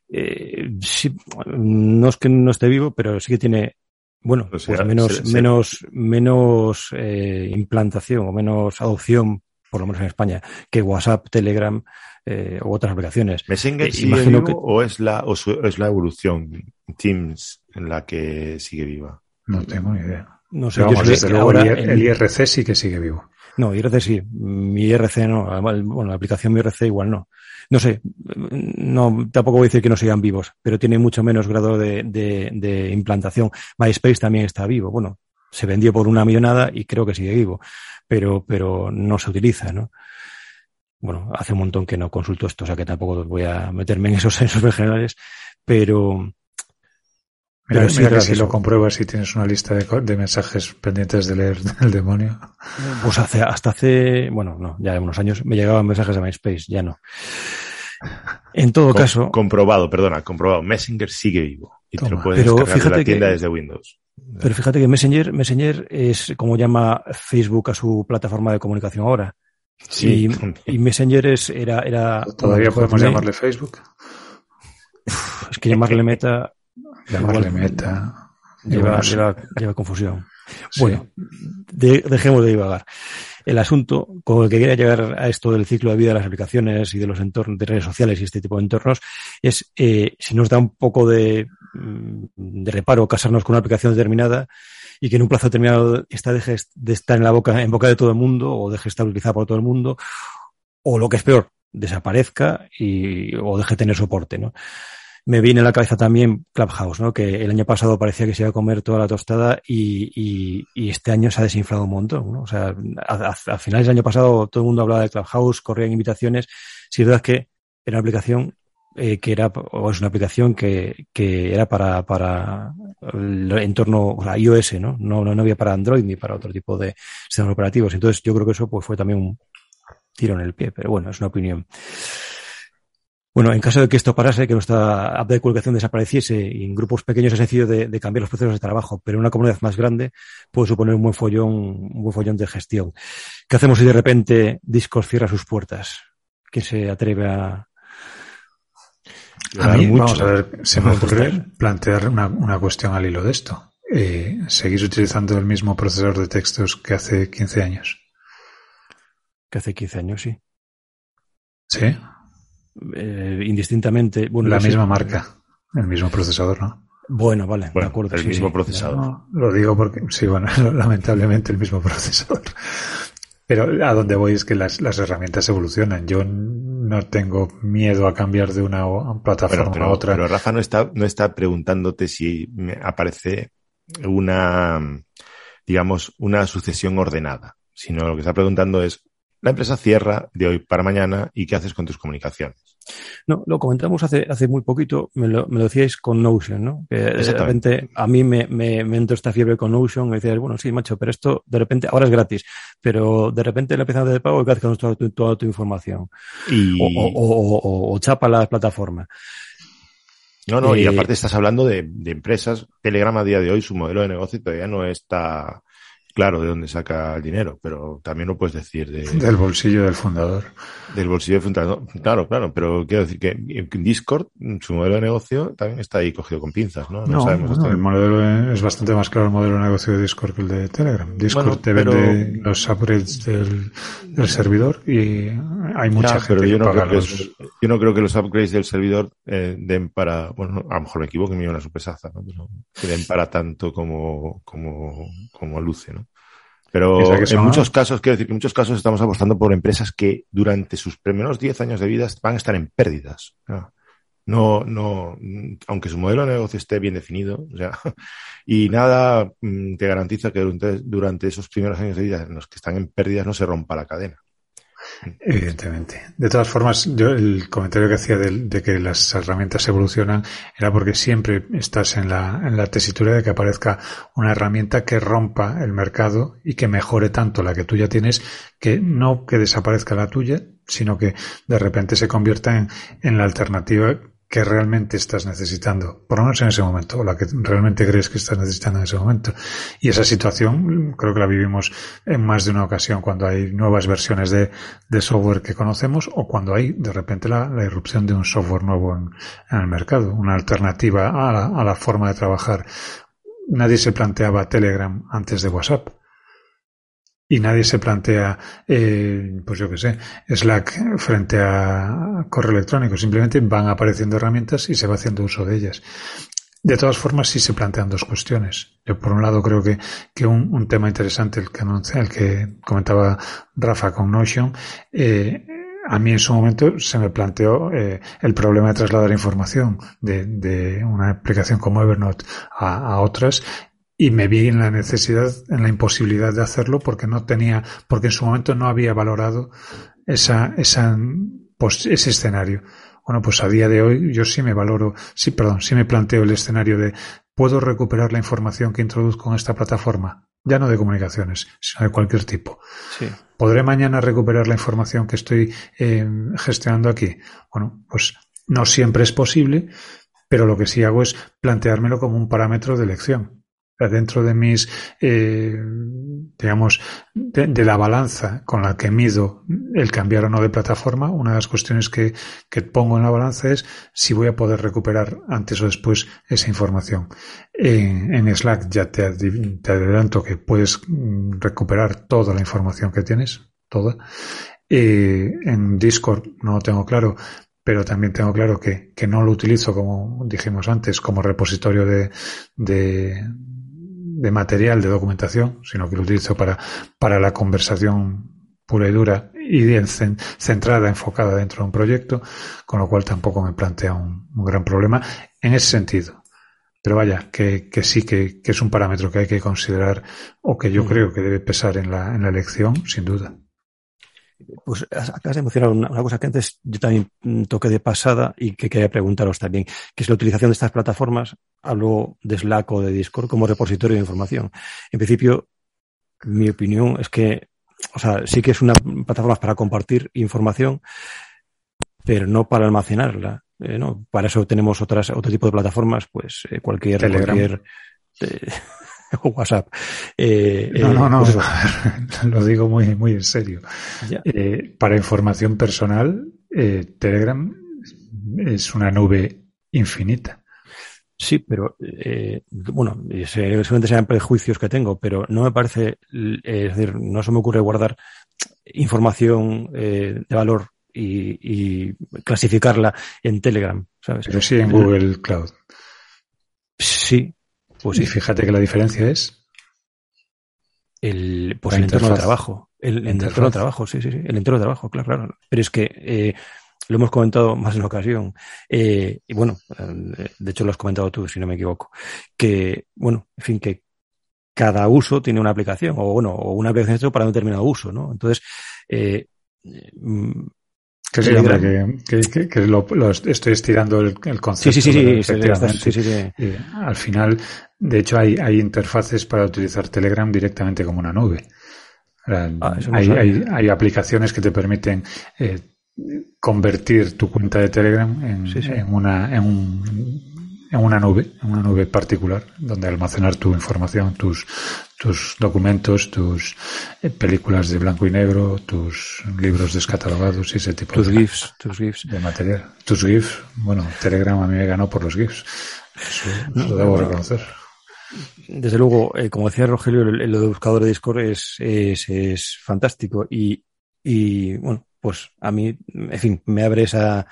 [SPEAKER 2] Eh, sí, no es que no esté vivo, pero sí que tiene bueno, o sea, pues menos, menos, menos eh, implantación o menos adopción, por lo menos en España, que WhatsApp, Telegram eh, u otras aplicaciones.
[SPEAKER 3] ¿Messenger eh, sigue vivo que... o, es la, o su, es la evolución Teams en la que sigue viva?
[SPEAKER 1] No tengo ni idea. No sé, Pero vamos, desde luego el, el IRC sí que sigue vivo.
[SPEAKER 2] No, IRC sí. Mi IRC no. Bueno, la aplicación mi IRC igual no. No sé, no, tampoco voy a decir que no sigan vivos, pero tiene mucho menos grado de, de, de implantación. MySpace también está vivo. Bueno, se vendió por una millonada y creo que sigue vivo, pero, pero no se utiliza, ¿no? Bueno, hace un montón que no consulto esto, o sea que tampoco voy a meterme en esos, en esos generales, pero,
[SPEAKER 1] Mira, Pero mira que si lo compruebas y tienes una lista de, de, mensajes pendientes de leer del demonio.
[SPEAKER 2] Pues hace, hasta hace, bueno, no, ya unos años me llegaban mensajes de MySpace, ya no. En todo
[SPEAKER 3] Com
[SPEAKER 2] caso.
[SPEAKER 3] Comprobado, perdona, comprobado. Messenger sigue vivo. Y Toma. te lo puedes pero fíjate de la tienda
[SPEAKER 2] que,
[SPEAKER 3] desde Windows.
[SPEAKER 2] Pero fíjate que Messenger, Messenger es como llama Facebook a su plataforma de comunicación ahora. Sí. Y, y Messenger es, era, era.
[SPEAKER 1] Todavía podemos llamarle Facebook.
[SPEAKER 2] Es que llamarle meta
[SPEAKER 1] Llamarle Igual, meta.
[SPEAKER 2] Lleva, lleva, lleva, confusión. Sí. Bueno, de, dejemos de divagar. El asunto con el que quería llegar a esto del ciclo de vida de las aplicaciones y de los entornos de redes sociales y este tipo de entornos es eh, si nos da un poco de, de reparo casarnos con una aplicación determinada y que en un plazo determinado esta deje de estar en la boca, en boca de todo el mundo o deje de estar utilizada por todo el mundo o lo que es peor, desaparezca y, o deje de tener soporte, ¿no? me viene a la cabeza también Clubhouse, ¿no? Que el año pasado parecía que se iba a comer toda la tostada y, y, y este año se ha desinflado un montón, ¿no? O sea, a, a, a, finales del año pasado todo el mundo hablaba de Clubhouse, corrían invitaciones. Si es verdad que era una aplicación eh, que era, o es una aplicación que, que era para, para el entorno, o sea, iOS, ¿no? ¿no? No, había para Android ni para otro tipo de sistemas operativos. Entonces yo creo que eso pues fue también un tiro en el pie, pero bueno, es una opinión. Bueno, en caso de que esto parase, que nuestra app de comunicación desapareciese y en grupos pequeños es sencillo de, de, cambiar los procesos de trabajo, pero en una comunidad más grande puede suponer un buen follón, un buen follón de gestión. ¿Qué hacemos si de repente Discord cierra sus puertas? ¿Quién se atreve a,
[SPEAKER 1] a mí, mucho. vamos a ver, se me ocurre plantear una, una, cuestión al hilo de esto. Eh, ¿Seguís utilizando el mismo procesador de textos que hace 15 años?
[SPEAKER 2] Que hace 15 años, sí.
[SPEAKER 1] ¿Sí?
[SPEAKER 2] eh, indistintamente. Bueno,
[SPEAKER 1] la misma sé. marca, el mismo procesador, ¿no?
[SPEAKER 2] Bueno, vale,
[SPEAKER 3] bueno,
[SPEAKER 2] de acuerdo.
[SPEAKER 3] El
[SPEAKER 2] sí,
[SPEAKER 3] mismo
[SPEAKER 2] sí.
[SPEAKER 3] procesador.
[SPEAKER 1] No, lo digo porque, sí, bueno, lamentablemente el mismo procesador. Pero a donde voy es que las, las herramientas evolucionan. Yo no tengo miedo a cambiar de una plataforma a otra.
[SPEAKER 3] Pero Rafa no está, no está preguntándote si aparece una, digamos, una sucesión ordenada, sino lo que está preguntando es, la empresa cierra de hoy para mañana y qué haces con tus comunicaciones.
[SPEAKER 2] No, lo comentamos hace, hace muy poquito, me lo, me lo decíais con Notion, ¿no? Que de repente a mí me, me, me, entró esta fiebre con Notion, me decías, bueno, sí, macho, pero esto de repente, ahora es gratis, pero de repente le empiezan a de pago y con toda tu, toda tu información. Y... O, o, o, o, chapa la plataforma.
[SPEAKER 3] No, no, y eh, aparte estás hablando de, de empresas. Telegram a día de hoy, su modelo de negocio todavía no está claro de dónde saca el dinero, pero también lo puedes decir de,
[SPEAKER 1] del bolsillo del fundador.
[SPEAKER 3] Del bolsillo del fundador. Claro, claro, pero quiero decir que Discord, su modelo de negocio, también está ahí cogido con pinzas, ¿no?
[SPEAKER 1] No, sabemos el modelo es bastante más claro el modelo de negocio de Discord que el de Telegram. Discord te vende los upgrades del, del, servidor y hay mucha gente pero
[SPEAKER 3] yo no,
[SPEAKER 1] creo
[SPEAKER 3] que los... yo no creo que los upgrades del servidor eh, den para, bueno, a lo mejor me equivoco y me llevo una supersaza, ¿no? Pero que den para tanto como, como, como luce, ¿no? Pero en muchos casos, quiero decir que en muchos casos estamos apostando por empresas que durante sus primeros 10 años de vida van a estar en pérdidas. No, no, aunque su modelo de negocio esté bien definido, o sea, y nada mm, te garantiza que durante, durante esos primeros años de vida en los que están en pérdidas no se rompa la cadena.
[SPEAKER 1] Evidentemente. De todas formas, yo el comentario que hacía de, que las herramientas evolucionan era porque siempre estás en la, en la tesitura de que aparezca una herramienta que rompa el mercado y que mejore tanto la que tú ya tienes que no que desaparezca la tuya, sino que de repente se convierta en, en la alternativa que realmente estás necesitando, por lo menos en ese momento, o la que realmente crees que estás necesitando en ese momento. Y esa situación creo que la vivimos en más de una ocasión cuando hay nuevas versiones de, de software que conocemos o cuando hay de repente la, la irrupción de un software nuevo en, el mercado, una alternativa a la forma de trabajar. Nadie se planteaba Telegram antes de WhatsApp y nadie se plantea, eh, pues yo qué sé, Slack frente a correo electrónico. Simplemente van apareciendo herramientas y se va haciendo uso de ellas. De todas formas, sí se plantean dos cuestiones. Yo, por un lado, creo que, que un, tema interesante, el que, el que comentaba Rafa con Notion, eh, a mí en su momento se me planteó eh, el problema de trasladar información de, de una aplicación como Evernote a, a, otras y me vi en la necesidad, en la imposibilidad de hacerlo porque no tenía, porque en su momento no había valorado esa, esa, pues, ese escenario. Bueno, pues a día de hoy yo sí me valoro, sí, perdón, sí me planteo el escenario de puedo recuperar la información que introduzco en esta plataforma, ya no de comunicaciones, sino de cualquier tipo.
[SPEAKER 2] Sí.
[SPEAKER 1] ¿Podré mañana recuperar la información que estoy eh, gestionando aquí? Bueno, pues no siempre es posible, pero lo que sí hago es planteármelo como un parámetro de elección dentro de mis, eh, digamos, de, la balanza con la que mido el cambiar o no de plataforma, una de las cuestiones que, pongo en la balanza es si voy a poder recuperar antes o después esa información. En, Slack ya te, adelanto que puedes recuperar toda la información que tienes, toda. Eh, en Discord no lo tengo claro, pero también tengo claro que, que no lo utilizo como dijimos antes, como repositorio de, de de material de documentación, sino que lo utilizo para, para la conversación pura y dura y centrada, enfocada dentro de un proyecto, con lo cual tampoco me plantea un, un gran problema en ese sentido. Pero vaya, que, que sí que, que, es un parámetro que hay que considerar o que yo creo que debe pesar en la, en la elección, sin duda.
[SPEAKER 2] Pues acabas de mencionar una, una, cosa que antes yo también toqué de pasada y que quería preguntaros también, que es la utilización de estas plataformas, hablo de Slack o de Discord como repositorio de información. En principio, mi opinión es que, o sea, sí que es una plataforma para compartir información, pero no para almacenarla. Eh, ¿no? Para eso tenemos otras, otro tipo de plataformas, pues eh, cualquier,
[SPEAKER 1] Telegram.
[SPEAKER 2] cualquier eh, o WhatsApp. Eh,
[SPEAKER 1] no, no, no, pues, lo digo muy, muy en serio. Eh, para información personal, eh, Telegram es una nube infinita.
[SPEAKER 2] Sí, pero eh, bueno, seguramente sean prejuicios que tengo, pero no me parece, es decir, no se me ocurre guardar información de valor y, y, clasificarla en Telegram, ¿sabes?
[SPEAKER 1] Pero sí en Google Cloud.
[SPEAKER 2] Sí,
[SPEAKER 1] pues sí. Y fíjate que la diferencia es
[SPEAKER 2] el, pues el entorno de trabajo. El, entorno de trabajo, sí, sí, sí. El entorno de trabajo, claro, claro. Pero es que eh, lo hemos comentado más de una ocasión. Eh, y bueno, eh, de hecho lo has comentado tú, si no me equivoco. Que, bueno, en fin, que cada uso tiene una aplicación, o bueno, o una aplicación para un determinado uso, ¿no? Entonces, eh,
[SPEAKER 1] mm, que sí, hombre, que, que, lo, estoy estirando el, concepto.
[SPEAKER 2] Sí, sí, sí, sí, sí,
[SPEAKER 1] al final, de hecho, hay, hay interfaces para utilizar Telegram directamente como una nube. Ah, hay, hay, hay, aplicaciones que te permiten eh, convertir tu cuenta de Telegram en, en una en un en una nube, en una nube particular, donde almacenar tu información, tus, tus documentos, tus eh, películas de blanco y negro, tus libros descatalogados y ese tipo
[SPEAKER 2] tus de GIFs, tus GIFs.
[SPEAKER 1] de material. Tus GIFs, bueno, Telegram a mí me ganó por los GIFs. Eso, lo debo reconocer.
[SPEAKER 2] Desde luego, eh, como decía Rogelio, el, de buscador de Discord es, es, es fantástico y, y, bueno, pues a mí, en fin, me abre esa,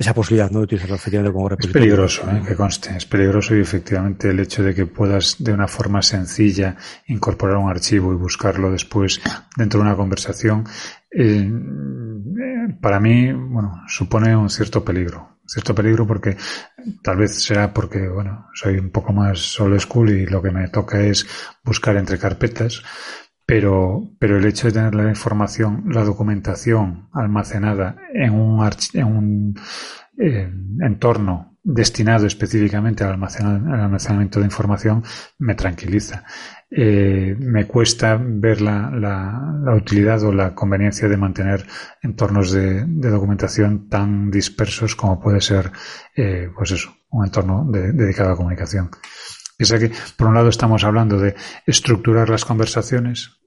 [SPEAKER 2] esa posibilidad ¿no? de utilizarlo efectivamente como repositorio.
[SPEAKER 1] Es peligroso, ¿eh? que conste, es peligroso y efectivamente el hecho de que puedas de una forma sencilla incorporar un archivo y buscarlo después dentro de una conversación, eh, para mí, bueno, supone un cierto peligro. Cierto peligro porque tal vez será porque, bueno, soy un poco más old school y lo que me toca es buscar entre carpetas, pero, pero el hecho de tener la información, la documentación almacenada en un, en un entorno destinado específicamente al, almacenamiento de información me tranquiliza. Eh, me cuesta ver la, utilidad o la conveniencia de mantener entornos de, documentación tan dispersos como puede ser, eh, pues eso, un entorno dedicado a comunicación. Piensa que, por un lado, estamos hablando de estructurar las conversaciones,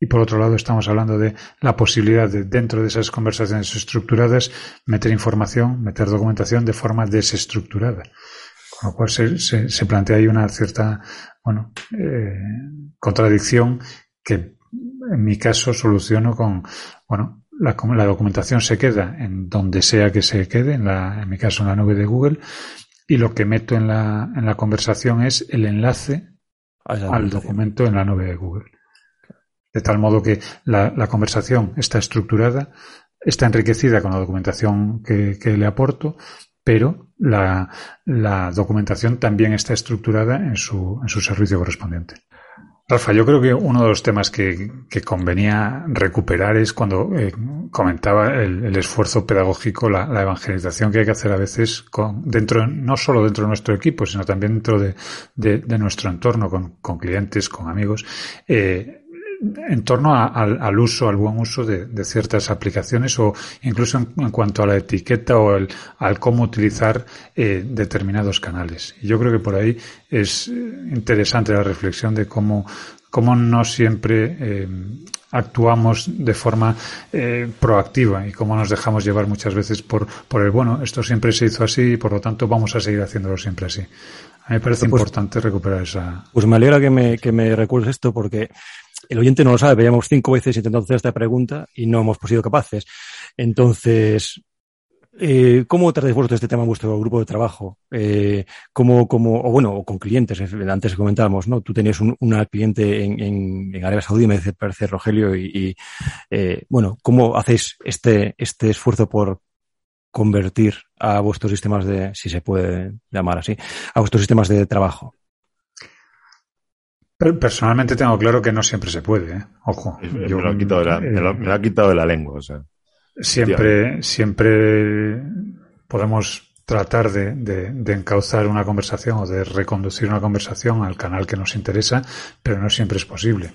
[SPEAKER 1] y por otro lado, estamos hablando de la posibilidad de, dentro de esas conversaciones estructuradas, meter información, meter documentación de forma desestructurada. Con lo cual se, se, plantea ahí una cierta, bueno, eh, contradicción que en mi caso soluciono con, bueno, la, la, documentación se queda en donde sea que se quede, en, la, en mi caso en la nube de Google, y lo que meto en la, en la conversación es el enlace al documento en la nube de Google de tal modo que la, conversación está estructurada, está enriquecida con la documentación que, le aporto, pero la, documentación también está estructurada en su, en su servicio correspondiente. Rafa, yo creo que uno de los temas que, convenía recuperar es cuando eh, comentaba el, esfuerzo pedagógico, la, evangelización que hay que hacer a veces con, dentro, no solo dentro de nuestro equipo, sino también dentro de, nuestro entorno, con, clientes, con amigos. Eh, en torno al uso, al buen uso de, ciertas aplicaciones o incluso en, cuanto a la etiqueta o el, al cómo utilizar eh, determinados canales. Y yo creo que por ahí es interesante la reflexión de cómo, cómo no siempre eh, actuamos de forma eh, proactiva y cómo nos dejamos llevar muchas veces por, por el bueno, esto siempre se hizo así y por lo tanto vamos a seguir haciéndolo siempre así. A mí me parece pues importante recuperar esa.
[SPEAKER 2] Pues me alegra que me, que me recuerdes esto porque el oyente no lo sabe, veíamos cinco veces intentando hacer esta pregunta y no hemos sido capaces. Entonces, eh, ¿Cómo tratáis vosotros este tema en vuestro grupo de trabajo? Eh, ¿cómo, cómo, o bueno, con clientes, antes comentábamos, ¿no? Tú tenías un, cliente en, en, Arabia Saudí, me parece Rogelio, y, y eh, bueno, ¿cómo hacéis este, este esfuerzo por convertir a vuestros sistemas de, si se puede llamar así, a vuestros sistemas de trabajo?
[SPEAKER 1] Personalmente tengo claro que no siempre se puede, ¿eh? ojo.
[SPEAKER 3] Me, lo ha quitado de la, me, ha quitado de la lengua. O sea.
[SPEAKER 1] Siempre, siempre podemos tratar de, de, de, encauzar una conversación o de reconducir una conversación al canal que nos interesa, pero no siempre es posible.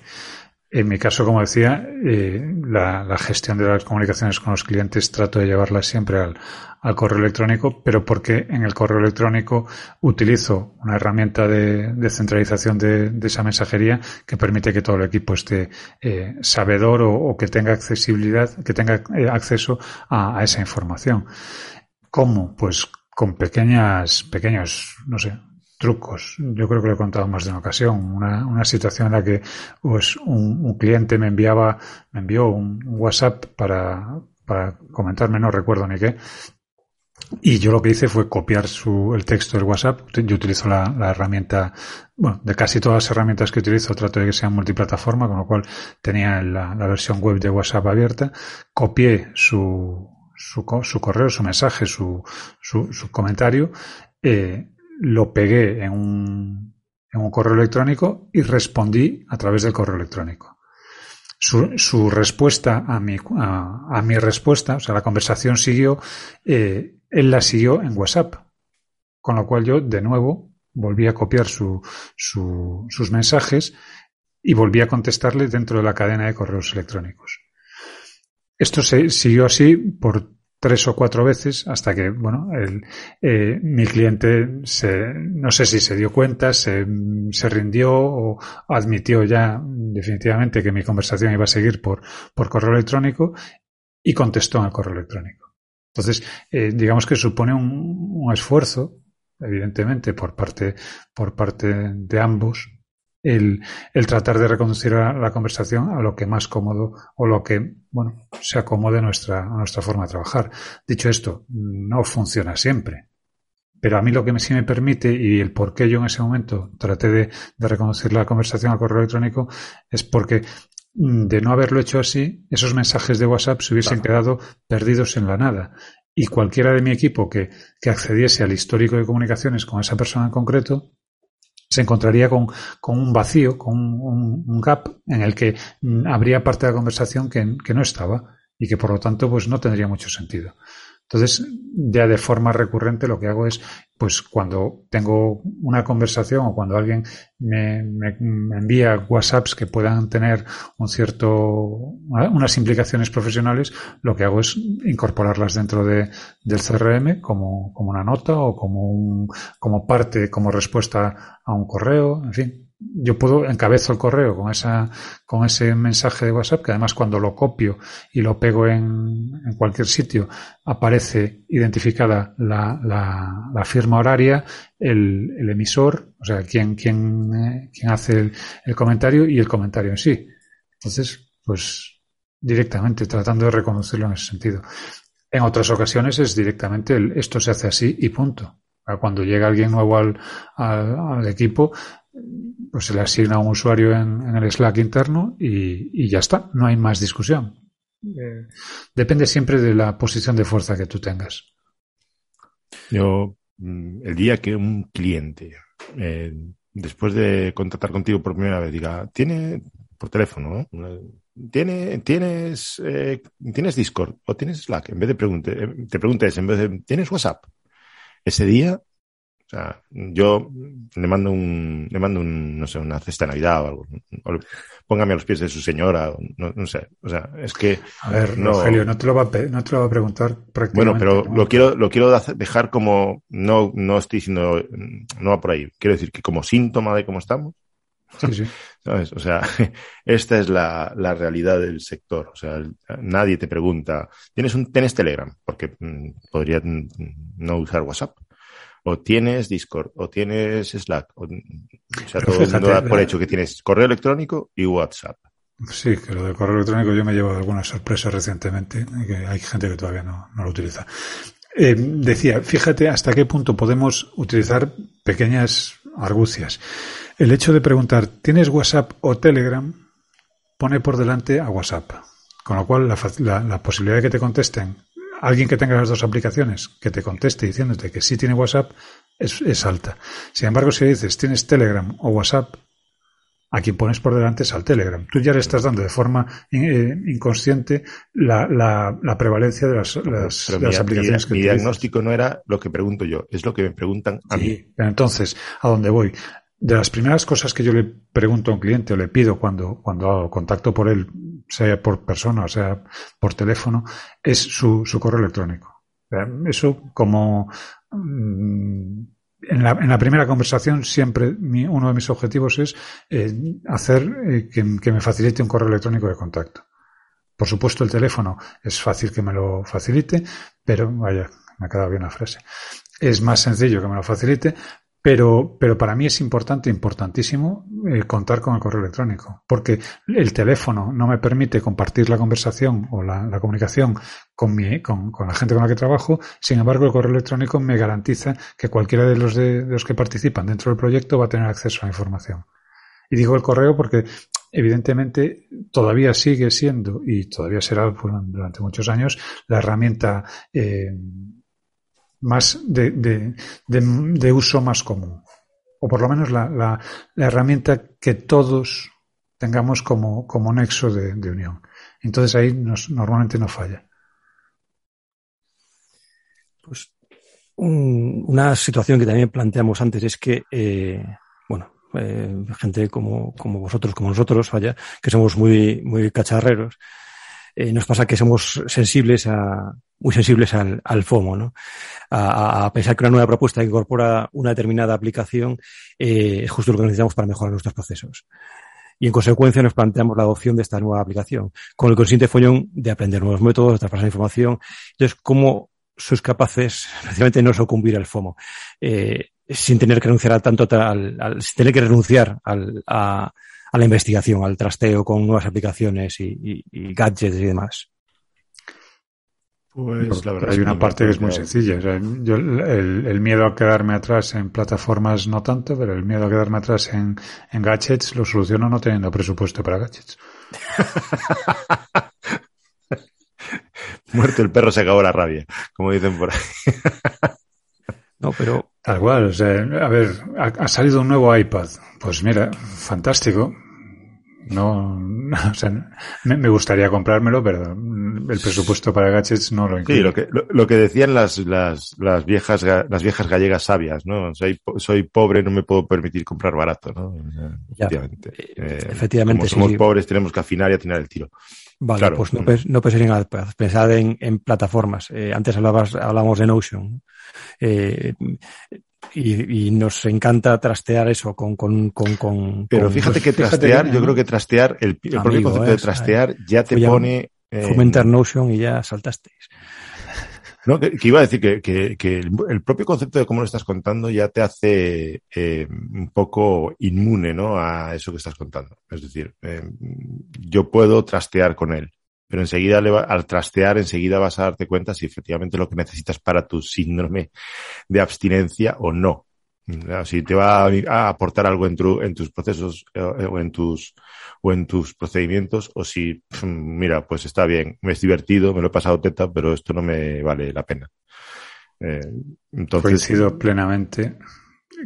[SPEAKER 1] En mi caso, como decía, eh, la, la, gestión de las comunicaciones con los clientes trato de llevarla siempre al, al, correo electrónico, pero porque en el correo electrónico utilizo una herramienta de, centralización de, esa mensajería que permite que todo el equipo esté eh, sabedor o, que tenga accesibilidad, que tenga eh, acceso a esa información. ¿Cómo? Pues con pequeñas, pequeños, no sé, trucos. Yo creo que lo he contado más de una ocasión. Una, una situación en la que pues, un, cliente me enviaba, me envió un, WhatsApp para, para comentarme, no recuerdo ni qué, Y yo lo que hice fue copiar su, el texto del WhatsApp. Yo utilizo la, la, herramienta, bueno, de casi todas las herramientas que utilizo trato de que sean multiplataforma, con lo cual tenía la, la versión web de WhatsApp abierta. Copié su, su, su correo, su mensaje, su, su, su comentario, eh, lo pegué en un, en un correo electrónico y respondí a través del correo electrónico. Su, su respuesta a mi, a, a, mi respuesta, o sea, la conversación siguió, eh, él la siguió en WhatsApp. Con lo cual yo, de nuevo, volví a copiar su, su, sus mensajes y volví a contestarle dentro de la cadena de correos electrónicos. Esto se siguió así por tres o cuatro veces hasta que, bueno, el, eh, mi cliente se, no sé si se dio cuenta, se, se, rindió o admitió ya definitivamente que mi conversación iba a seguir por, por correo electrónico y contestó el correo electrónico. Entonces, eh, digamos que supone un, un, esfuerzo, evidentemente, por parte, por parte de ambos, el, el tratar de reconducir la conversación a lo que más cómodo o lo que, bueno, se acomode a nuestra, a nuestra forma de trabajar. Dicho esto, no funciona siempre. Pero a mí lo que sí me permite y el por qué yo en ese momento traté de, de reconducir la conversación al correo electrónico es porque de no haberlo hecho así, esos mensajes de WhatsApp se hubiesen quedado perdidos en la nada. Y cualquiera de mi equipo que, que accediese al histórico de comunicaciones con esa persona en concreto, se encontraría con, con un vacío, con un, un, gap en el que habría parte de la conversación que, que, no estaba y que por lo tanto pues no tendría mucho sentido. Entonces, ya de forma recurrente lo que hago es, pues cuando tengo una conversación o cuando alguien me, envía WhatsApps que puedan tener un cierto, unas implicaciones profesionales, lo que hago es incorporarlas dentro de, del CRM como, como una nota o como un, como parte, como respuesta a un correo, en fin yo puedo encabezo el correo con esa con ese mensaje de WhatsApp que además cuando lo copio y lo pego en, cualquier sitio aparece identificada la, la, la firma horaria el, emisor o sea quien quien, eh, quien hace el, el, comentario y el comentario en sí. Entonces pues directamente tratando de reconocerlo en ese sentido. En otras ocasiones es directamente el, esto se hace así y punto. Cuando llega alguien nuevo al, al, al equipo pues se le asigna un usuario en, en el Slack interno y, y, ya está, no hay más discusión. Eh, depende siempre de la posición de fuerza que tú tengas.
[SPEAKER 3] Yo, mm, el día que un cliente, eh, después de contratar contigo por primera vez, diga, tiene, por teléfono, ¿no? ¿Tiene, tienes, eh, ¿Tienes Discord o tienes Slack? En vez de pregunte, eh, te preguntes, en vez de, ¿tienes WhatsApp? Ese día o sea, yo le mando un, le mando un, no sé, una cesta de Navidad o algo. O póngame a los pies de su señora, no, no sé. O sea, es que.
[SPEAKER 1] A ver, no, Rogelio, no te lo va a, no te lo va a preguntar prácticamente.
[SPEAKER 3] Bueno, pero ¿no? lo quiero, lo quiero dejar como, no, no estoy diciendo, no va por ahí. Quiero decir que como síntoma de cómo estamos.
[SPEAKER 1] Sí, sí.
[SPEAKER 3] ¿Sabes? O sea, esta es la, la realidad del sector. O sea, nadie te pregunta, ¿tienes un, tienes Telegram? Porque mmm, podría no usar WhatsApp o tienes Discord, o tienes Slack, o, o sea, todo el mundo da por hecho que tienes correo electrónico y WhatsApp.
[SPEAKER 1] Sí, que lo del correo electrónico yo me llevo algunas sorpresas recientemente, que hay gente que todavía no, no lo utiliza. Eh, decía, fíjate hasta qué punto podemos utilizar pequeñas argucias. El hecho de preguntar, ¿tienes WhatsApp o Telegram? pone por delante a WhatsApp. Con lo cual, la, la, la posibilidad de que te contesten alguien que tenga las dos aplicaciones que te conteste diciéndote que sí tiene WhatsApp es, es, alta. Sin embargo, si dices tienes Telegram o WhatsApp, a quien pones por delante es al Telegram. Tú ya le estás dando de forma eh, inconsciente la, la, la, prevalencia de las, las, de las
[SPEAKER 3] mi,
[SPEAKER 1] aplicaciones
[SPEAKER 3] mi,
[SPEAKER 1] que
[SPEAKER 3] Mi diagnóstico no era lo que pregunto yo, es lo que me preguntan a
[SPEAKER 1] sí,
[SPEAKER 3] mí.
[SPEAKER 1] Pero entonces, ¿a dónde voy? De las primeras cosas que yo le pregunto a un cliente o le pido cuando, cuando contacto por él, sea por persona o sea por teléfono, es su, correo electrónico. Eso como mmm, en, la, en la, primera conversación siempre mi, uno de mis objetivos es eh, hacer eh, que, que, me facilite un correo electrónico de contacto. Por supuesto el teléfono es fácil que me lo facilite, pero vaya, me ha quedado bien la frase. Es más sencillo que me lo facilite, Pero, pero para mí es importante, importantísimo, eh, contar con el correo electrónico, porque el teléfono no me permite compartir la conversación o la, comunicación con, mi, con, la gente con la que trabajo. Sin embargo, el correo electrónico me garantiza que cualquiera de los, de, de los que participan dentro del proyecto va a tener acceso a la información. Y digo el correo porque evidentemente todavía sigue siendo y todavía será durante muchos años la herramienta eh, más de, de, de, de, uso más común o por lo menos la, la, la herramienta que todos tengamos como, como nexo de, unión. Entonces ahí nos, normalmente no falla.
[SPEAKER 2] Pues un, una situación que también planteamos antes es que, eh, bueno, eh, gente como, como vosotros, como nosotros, vaya, que somos muy, muy cacharreros, eh, nos pasa que somos sensibles a, muy sensibles al, al FOMO, ¿no? A, a, pensar que una nueva propuesta que incorpora una determinada aplicación eh, es justo lo que necesitamos para mejorar nuestros procesos. Y en consecuencia nos planteamos la adopción de esta nueva aplicación, con el consciente follón de aprender nuevos métodos, de traspasar información. Entonces, ¿cómo sois capaces, precisamente, no sucumbir al FOMO? Eh, sin tener que renunciar a tanto, al, al, sin tener que renunciar al, a, a, la investigación, al trasteo con nuevas aplicaciones y, y, y gadgets y demás.
[SPEAKER 1] Pues la verdad hay una parte que es muy sencilla. O sea, yo, el, el, miedo a quedarme atrás en plataformas no tanto, pero el miedo a quedarme atrás en, en gadgets lo soluciono no teniendo presupuesto para gadgets.
[SPEAKER 3] Muerto el perro se acabó la rabia, como dicen por ahí.
[SPEAKER 2] No, pero.
[SPEAKER 1] Tal cual, o sea, a ver, ha, ha, salido un nuevo iPad. Pues mira, fantástico. No, o sea, me, me, gustaría comprármelo, pero el presupuesto para gadgets no lo incluye.
[SPEAKER 3] Sí, lo que, lo, lo que decían las, las, las, viejas, las viejas gallegas sabias, ¿no? Soy, soy pobre, no me puedo permitir comprar barato, ¿no?
[SPEAKER 2] Ya, efectivamente. Eh, efectivamente,
[SPEAKER 3] como
[SPEAKER 2] sí,
[SPEAKER 3] somos
[SPEAKER 2] sí.
[SPEAKER 3] pobres, tenemos que afinar y atinar el tiro.
[SPEAKER 2] Vale, claro. pues no, no pensar en iPad, pensad en, en plataformas. Eh, antes hablabas, hablamos de Notion. Eh, y, y, nos encanta trastear eso con... con, con, con
[SPEAKER 3] Pero fíjate que trastear, fíjate, yo creo que trastear, el, el propio concepto de trastear ya te pone...
[SPEAKER 2] Eh, fomentar Notion y ya saltasteis.
[SPEAKER 3] No, que, iba a decir que, que, el, propio concepto de cómo lo estás contando ya te hace eh, un poco inmune ¿no? a eso que estás contando. Es decir, eh, yo puedo trastear con él, pero enseguida le va, al trastear, enseguida vas a darte cuenta si efectivamente lo que necesitas para tu síndrome de abstinencia o no. Si te va a aportar algo en, tu, en tus procesos eh, o en tus, o en tus procedimientos, o si, mira, pues está bien, me es divertido, me lo he pasado teta, pero esto no me vale la pena.
[SPEAKER 1] Eh, entonces, Coincido plenamente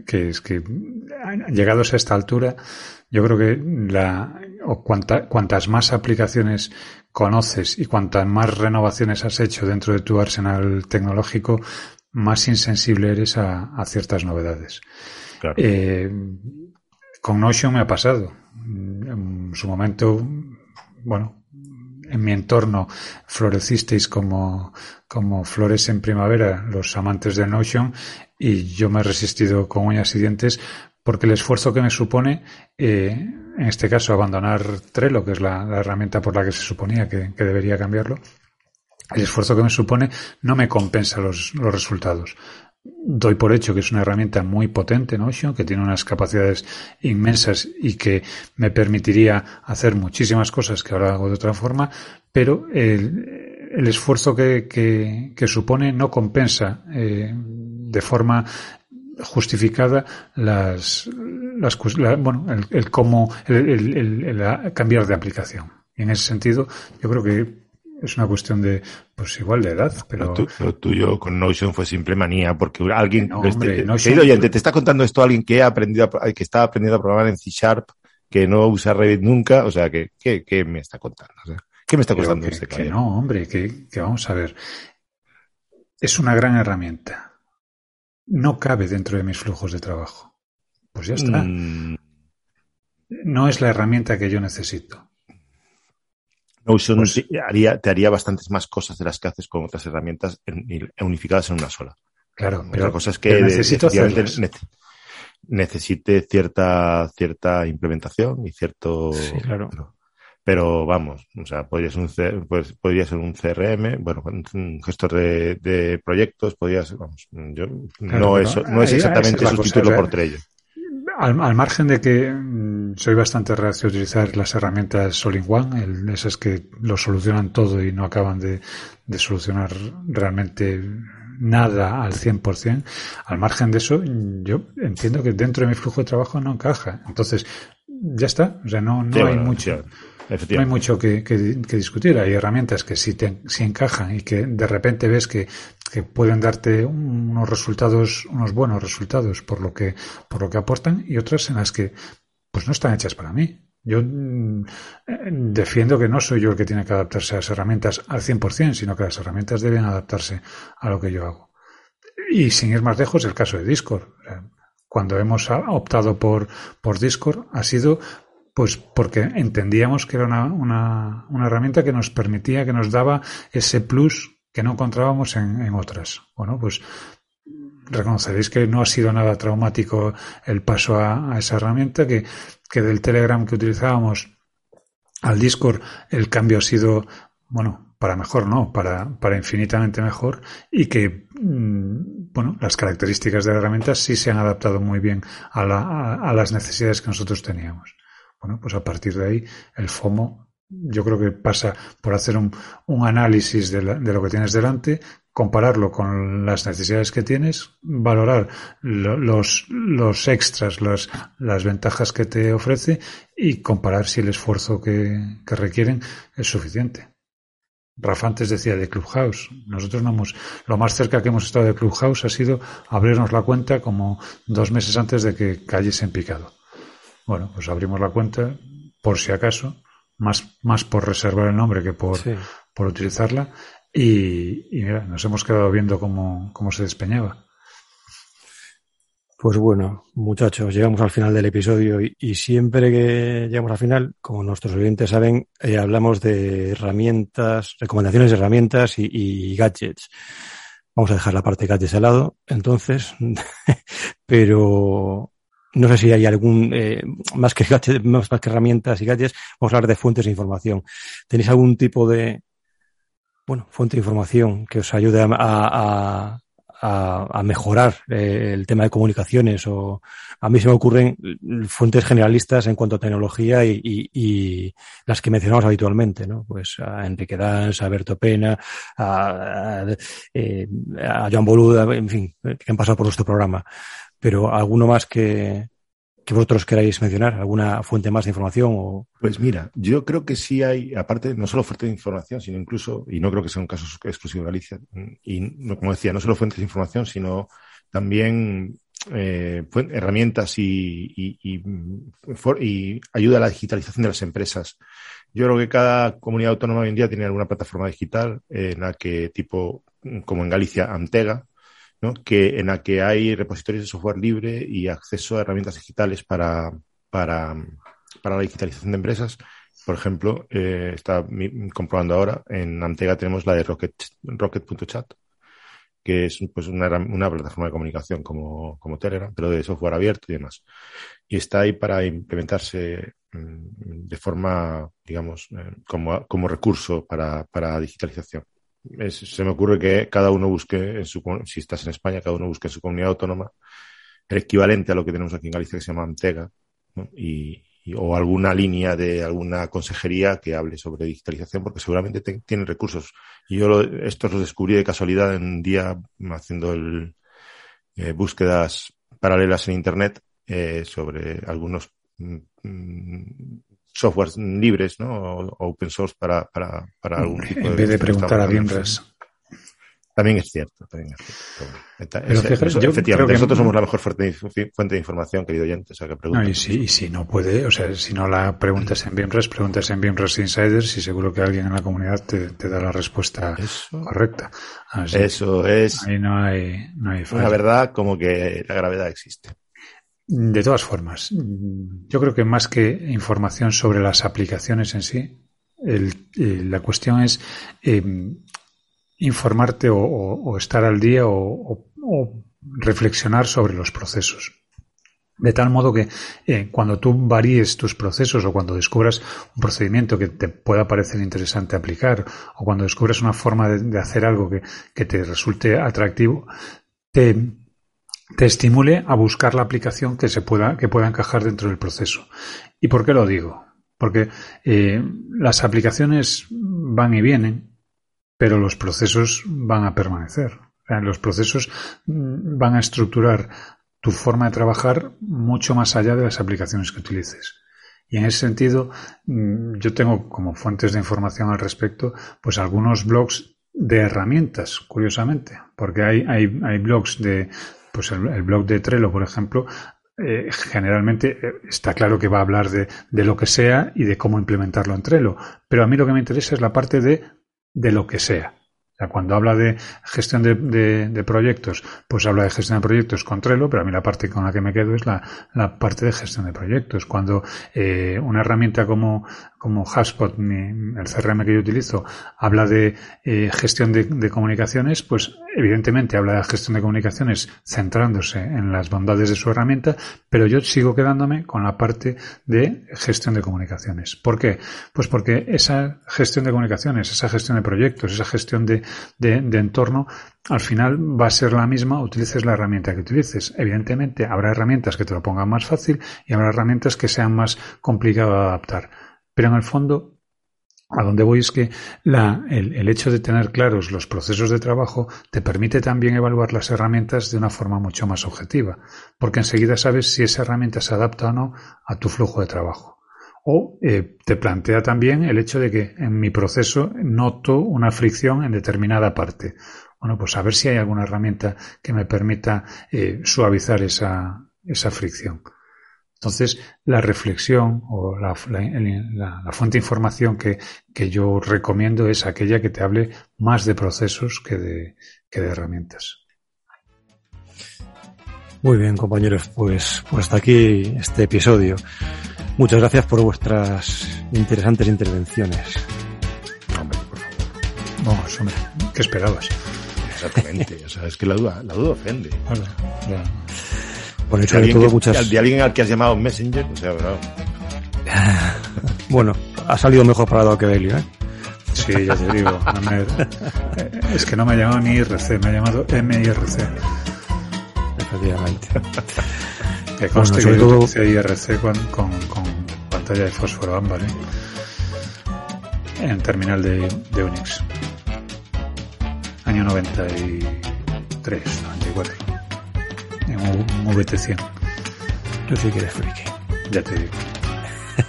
[SPEAKER 1] que es que llegados a esta altura, yo creo que la, o cuanta, cuantas más aplicaciones conoces y cuantas más renovaciones has hecho dentro de tu arsenal tecnológico, más insensible eres a, a ciertas novedades.
[SPEAKER 3] Claro.
[SPEAKER 1] Eh, con Notion me ha pasado. En su momento, bueno, en mi entorno florecisteis como, como flores en primavera los amantes de Notion y yo me he resistido con uñas y dientes porque el esfuerzo que me supone, eh, en este caso, abandonar Trello, que es la, la herramienta por la que se suponía que, que debería cambiarlo, el esfuerzo que me supone no me compensa los, los resultados. Doy por hecho que es una herramienta muy potente, Notion, que tiene unas capacidades inmensas y que me permitiría hacer muchísimas cosas que ahora hago de otra forma, pero el, el esfuerzo que, que, que, supone no compensa eh, de forma justificada las, las la, bueno el, el cómo el, cambiar de aplicación. Y en ese sentido, yo creo que es una cuestión de, pues igual de edad, pero...
[SPEAKER 3] Lo, tu, lo tuyo con Notion fue simple manía, porque alguien,
[SPEAKER 1] no, hombre,
[SPEAKER 3] este,
[SPEAKER 1] Notion...
[SPEAKER 3] oyente, te está contando esto alguien que ha aprendido, a, que está aprendiendo a programar en C Sharp, que no usa Revit nunca, o sea, que, ¿qué, qué me está contando? O sea, ¿qué me está contando
[SPEAKER 1] que,
[SPEAKER 3] este
[SPEAKER 1] que no, hombre, que, que vamos a ver. Es una gran herramienta. No cabe dentro de mis flujos de trabajo. Pues ya está. Mm. No es la herramienta que yo necesito.
[SPEAKER 3] Notion pues, te, haría, te haría bastantes más cosas de las que haces con otras herramientas en, en, unificadas en una sola.
[SPEAKER 1] Claro, pero
[SPEAKER 3] la cosa es que
[SPEAKER 1] necesito
[SPEAKER 3] necesite cierta cierta implementación y cierto
[SPEAKER 2] sí, claro.
[SPEAKER 3] Pero, pero vamos, o sea, podría ser un, pues, podría ser un CRM, bueno, un gestor de, de proyectos, podría ser, vamos, yo, no, es, no es exactamente sustituirlo por Trello.
[SPEAKER 1] Al, al, margen de que mm, soy bastante reacio a utilizar las herramientas All in One, esas que lo solucionan todo y no acaban de, de solucionar realmente nada al 100%, al margen de eso, yo entiendo que dentro de mi flujo de trabajo no encaja. Entonces, ya está. O sea, no, no hay mucho. No hay mucho que, que, discutir. Hay herramientas que sí, te, encajan y que de repente ves que, que, pueden darte unos resultados, unos buenos resultados por lo que, por lo que aportan y otras en las que pues no están hechas para mí. Yo mm, defiendo que no soy yo el que tiene que adaptarse a las herramientas al 100%, sino que las herramientas deben adaptarse a lo que yo hago. Y sin ir más lejos, el caso de Discord. Cuando hemos optado por, por Discord ha sido pues porque entendíamos que era una, una, una, herramienta que nos permitía, que nos daba ese plus que no encontrábamos en, en otras. Bueno, pues reconoceréis que no ha sido nada traumático el paso a, esa herramienta, que, que del Telegram que utilizábamos al Discord el cambio ha sido, bueno, para mejor no, para, para infinitamente mejor y que, mm, bueno, las características de la herramienta sí se han adaptado muy bien a, la, a las necesidades que nosotros teníamos. Bueno, pues a partir de ahí el FOMO yo creo que pasa por hacer un, análisis de, la, de, lo que tienes delante, compararlo con las necesidades que tienes, valorar lo, los, los extras, las, las ventajas que te ofrece y comparar si el esfuerzo que, que requieren es suficiente. Rafa antes decía de Clubhouse. Nosotros no hemos, lo más cerca que hemos estado de Clubhouse ha sido abrirnos la cuenta como dos meses antes de que cayese en picado. Bueno, pues abrimos la cuenta por si acaso, más, más por reservar el nombre que por, sí. por utilizarla. Y, y, mira, nos hemos quedado viendo cómo, cómo se despeñaba.
[SPEAKER 2] Pues bueno, muchachos, llegamos al final del episodio y, y siempre que llegamos al final, como nuestros oyentes saben, eh, hablamos de herramientas, recomendaciones de herramientas y, y gadgets. Vamos a dejar la parte de gadgets al lado, entonces, pero no sé si hay algún, eh, más, que más, más, que herramientas y gadgets, vamos a hablar de fuentes de información. ¿Tenéis algún tipo de, bueno, fuente de información que os ayude a, a, a, a mejorar eh, el tema de comunicaciones? O a mí se me ocurren fuentes generalistas en cuanto a tecnología y, y, y las que mencionamos habitualmente, ¿no? Pues a Enrique Dans, a Berto Pena, a, a, eh, a Joan Boluda, en fin, que han pasado por nuestro programa pero alguno más que, que vosotros queráis mencionar, alguna fuente más de información o.
[SPEAKER 3] Pues mira, yo creo que sí hay, aparte, no solo fuentes de información, sino incluso, y no creo que sea un caso exclusivo de Galicia, y como decía, no solo fuentes de información, sino también eh, herramientas y, y, y, y, ayuda a la digitalización de las empresas. Yo creo que cada comunidad autónoma hoy en día tiene alguna plataforma digital en la que, tipo, como en Galicia, Antega, ¿no? que, en la que hay repositorios de software libre y acceso a herramientas digitales para, para, para la digitalización de empresas. Por ejemplo, eh, está comprobando ahora, en Antega tenemos la de Rocket, Rocket.chat, que es pues una, una plataforma de comunicación como, como Telegram, pero de software abierto y demás. Y está ahí para implementarse mm, de forma, digamos, eh, como, como recurso para, para digitalización se me ocurre que cada uno busque, en su, si estás en España, cada uno busque en su comunidad autónoma el equivalente a lo que tenemos aquí en Galicia que se llama Antega, ¿no? y, o alguna línea de alguna consejería que hable sobre digitalización, porque seguramente te, tienen recursos. Y yo lo, estos los descubrí de casualidad en un día haciendo el, eh, búsquedas paralelas en Internet eh, sobre algunos mm, softwares libres, ¿no? O, open source para, para, para algún tipo
[SPEAKER 1] de... En vez de preguntar a Bienras.
[SPEAKER 3] También es cierto, también es cierto. Pero fíjate, eso, yo efectivamente, que... nosotros somos la mejor fuente de, fuente de información, querido oyente, o sea, que
[SPEAKER 1] no, y, si, y si no puede, o sea, si no la preguntas en Bienras, preguntas en Bienras Insiders y seguro que alguien en la comunidad te, te da la respuesta eso, correcta.
[SPEAKER 3] Así eso es.
[SPEAKER 1] Ahí no hay, no hay.
[SPEAKER 3] La verdad, como que la gravedad existe.
[SPEAKER 1] De todas formas, yo creo que más que información sobre las aplicaciones en sí, eh, la cuestión es eh, informarte o, estar al día o, o, reflexionar sobre los procesos. De tal modo que eh, cuando tú varíes tus procesos o cuando descubras un procedimiento que te pueda parecer interesante aplicar o cuando descubras una forma de, hacer algo que, que, te resulte atractivo, te, te estimule a buscar la aplicación que se pueda, que pueda encajar dentro del proceso. ¿Y por qué lo digo? Porque eh, las aplicaciones van y vienen, pero los procesos van a permanecer. los procesos mm, van a estructurar tu forma de trabajar mucho más allá de las aplicaciones que utilices. Y en ese sentido, mm, yo tengo como fuentes de información al respecto, pues algunos blogs de herramientas, curiosamente, porque hay, hay, hay blogs de, pues el, blog de Trello, por ejemplo, eh, generalmente eh, está claro que va a hablar de, de, lo que sea y de cómo implementarlo en Trello, pero a mí lo que me interesa es la parte de, de lo que sea cuando habla de gestión de, proyectos, pues habla de gestión de proyectos con Trello, pero a mí la parte con la que me quedo es la, parte de gestión de proyectos. Cuando eh, una herramienta como, como HubSpot, el CRM que yo utilizo, habla de eh, gestión de, comunicaciones, pues evidentemente habla de gestión de comunicaciones centrándose en las bondades de su herramienta, pero yo sigo quedándome con la parte de gestión de comunicaciones. ¿Por qué? Pues porque esa gestión de comunicaciones, esa gestión de proyectos, esa gestión de, de, entorno, al final va a ser la misma, utilices la herramienta que utilices. Evidentemente, habrá herramientas que te lo pongan más fácil y habrá herramientas que sean más complicadas de adaptar. Pero en el fondo, a donde voy es que el, hecho de tener claros los procesos de trabajo te permite también evaluar las herramientas de una forma mucho más objetiva, porque enseguida sabes si esa herramienta se adapta o no a tu flujo de trabajo. O eh, te plantea también el hecho de que en mi proceso noto una fricción en determinada parte. Bueno, pues a ver si hay alguna herramienta que me permita eh, suavizar esa, esa fricción. Entonces, la reflexión o la, la, fuente de información que, que, yo recomiendo es aquella que te hable más de procesos que de, que de herramientas.
[SPEAKER 2] Muy bien, compañeros, pues, pues hasta aquí este episodio. Muchas gracias por vuestras interesantes intervenciones.
[SPEAKER 3] Hombre, por favor.
[SPEAKER 1] Vamos, hombre, ¿qué esperabas?
[SPEAKER 3] Exactamente, o sea, es que la duda, la duda ofende.
[SPEAKER 2] Bueno, todo muchas...
[SPEAKER 3] De alguien al que has llamado Messenger, o sea, bravo.
[SPEAKER 2] bueno, ha salido mejor parado que Belio, ¿eh?
[SPEAKER 1] Sí, ya te digo. es que no me ha llamado ni IRC, me ha llamado MIRC.
[SPEAKER 2] Efectivamente.
[SPEAKER 1] Que conste que todo... IRC con, con, con, pantalla de fósforo ámbar, ¿eh? En terminal de, de Unix. Año 93, 94. En un VT100.
[SPEAKER 2] Tú sí que eres friki.
[SPEAKER 1] Ya te digo.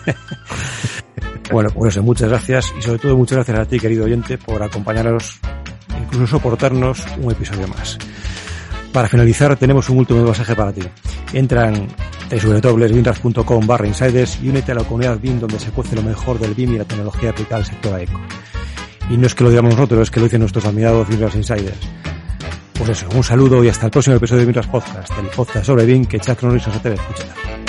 [SPEAKER 2] bueno, pues muchas gracias y sobre todo muchas gracias a ti, querido oyente, por acompañarnos, incluso soportarnos un episodio más. Para finalizar, tenemos un último mensaje para ti. Entra en www.binras.com barra insiders y únete a la comunidad BIM donde se cuece lo mejor del BIM y la tecnología aplicada al sector AECO. Y no es que lo digamos nosotros, es que lo dicen nuestros admirados Binras Insiders. Pues eso, un saludo y hasta el próximo episodio de Binras Podcast, el podcast sobre BIM que Chat se te escuchar.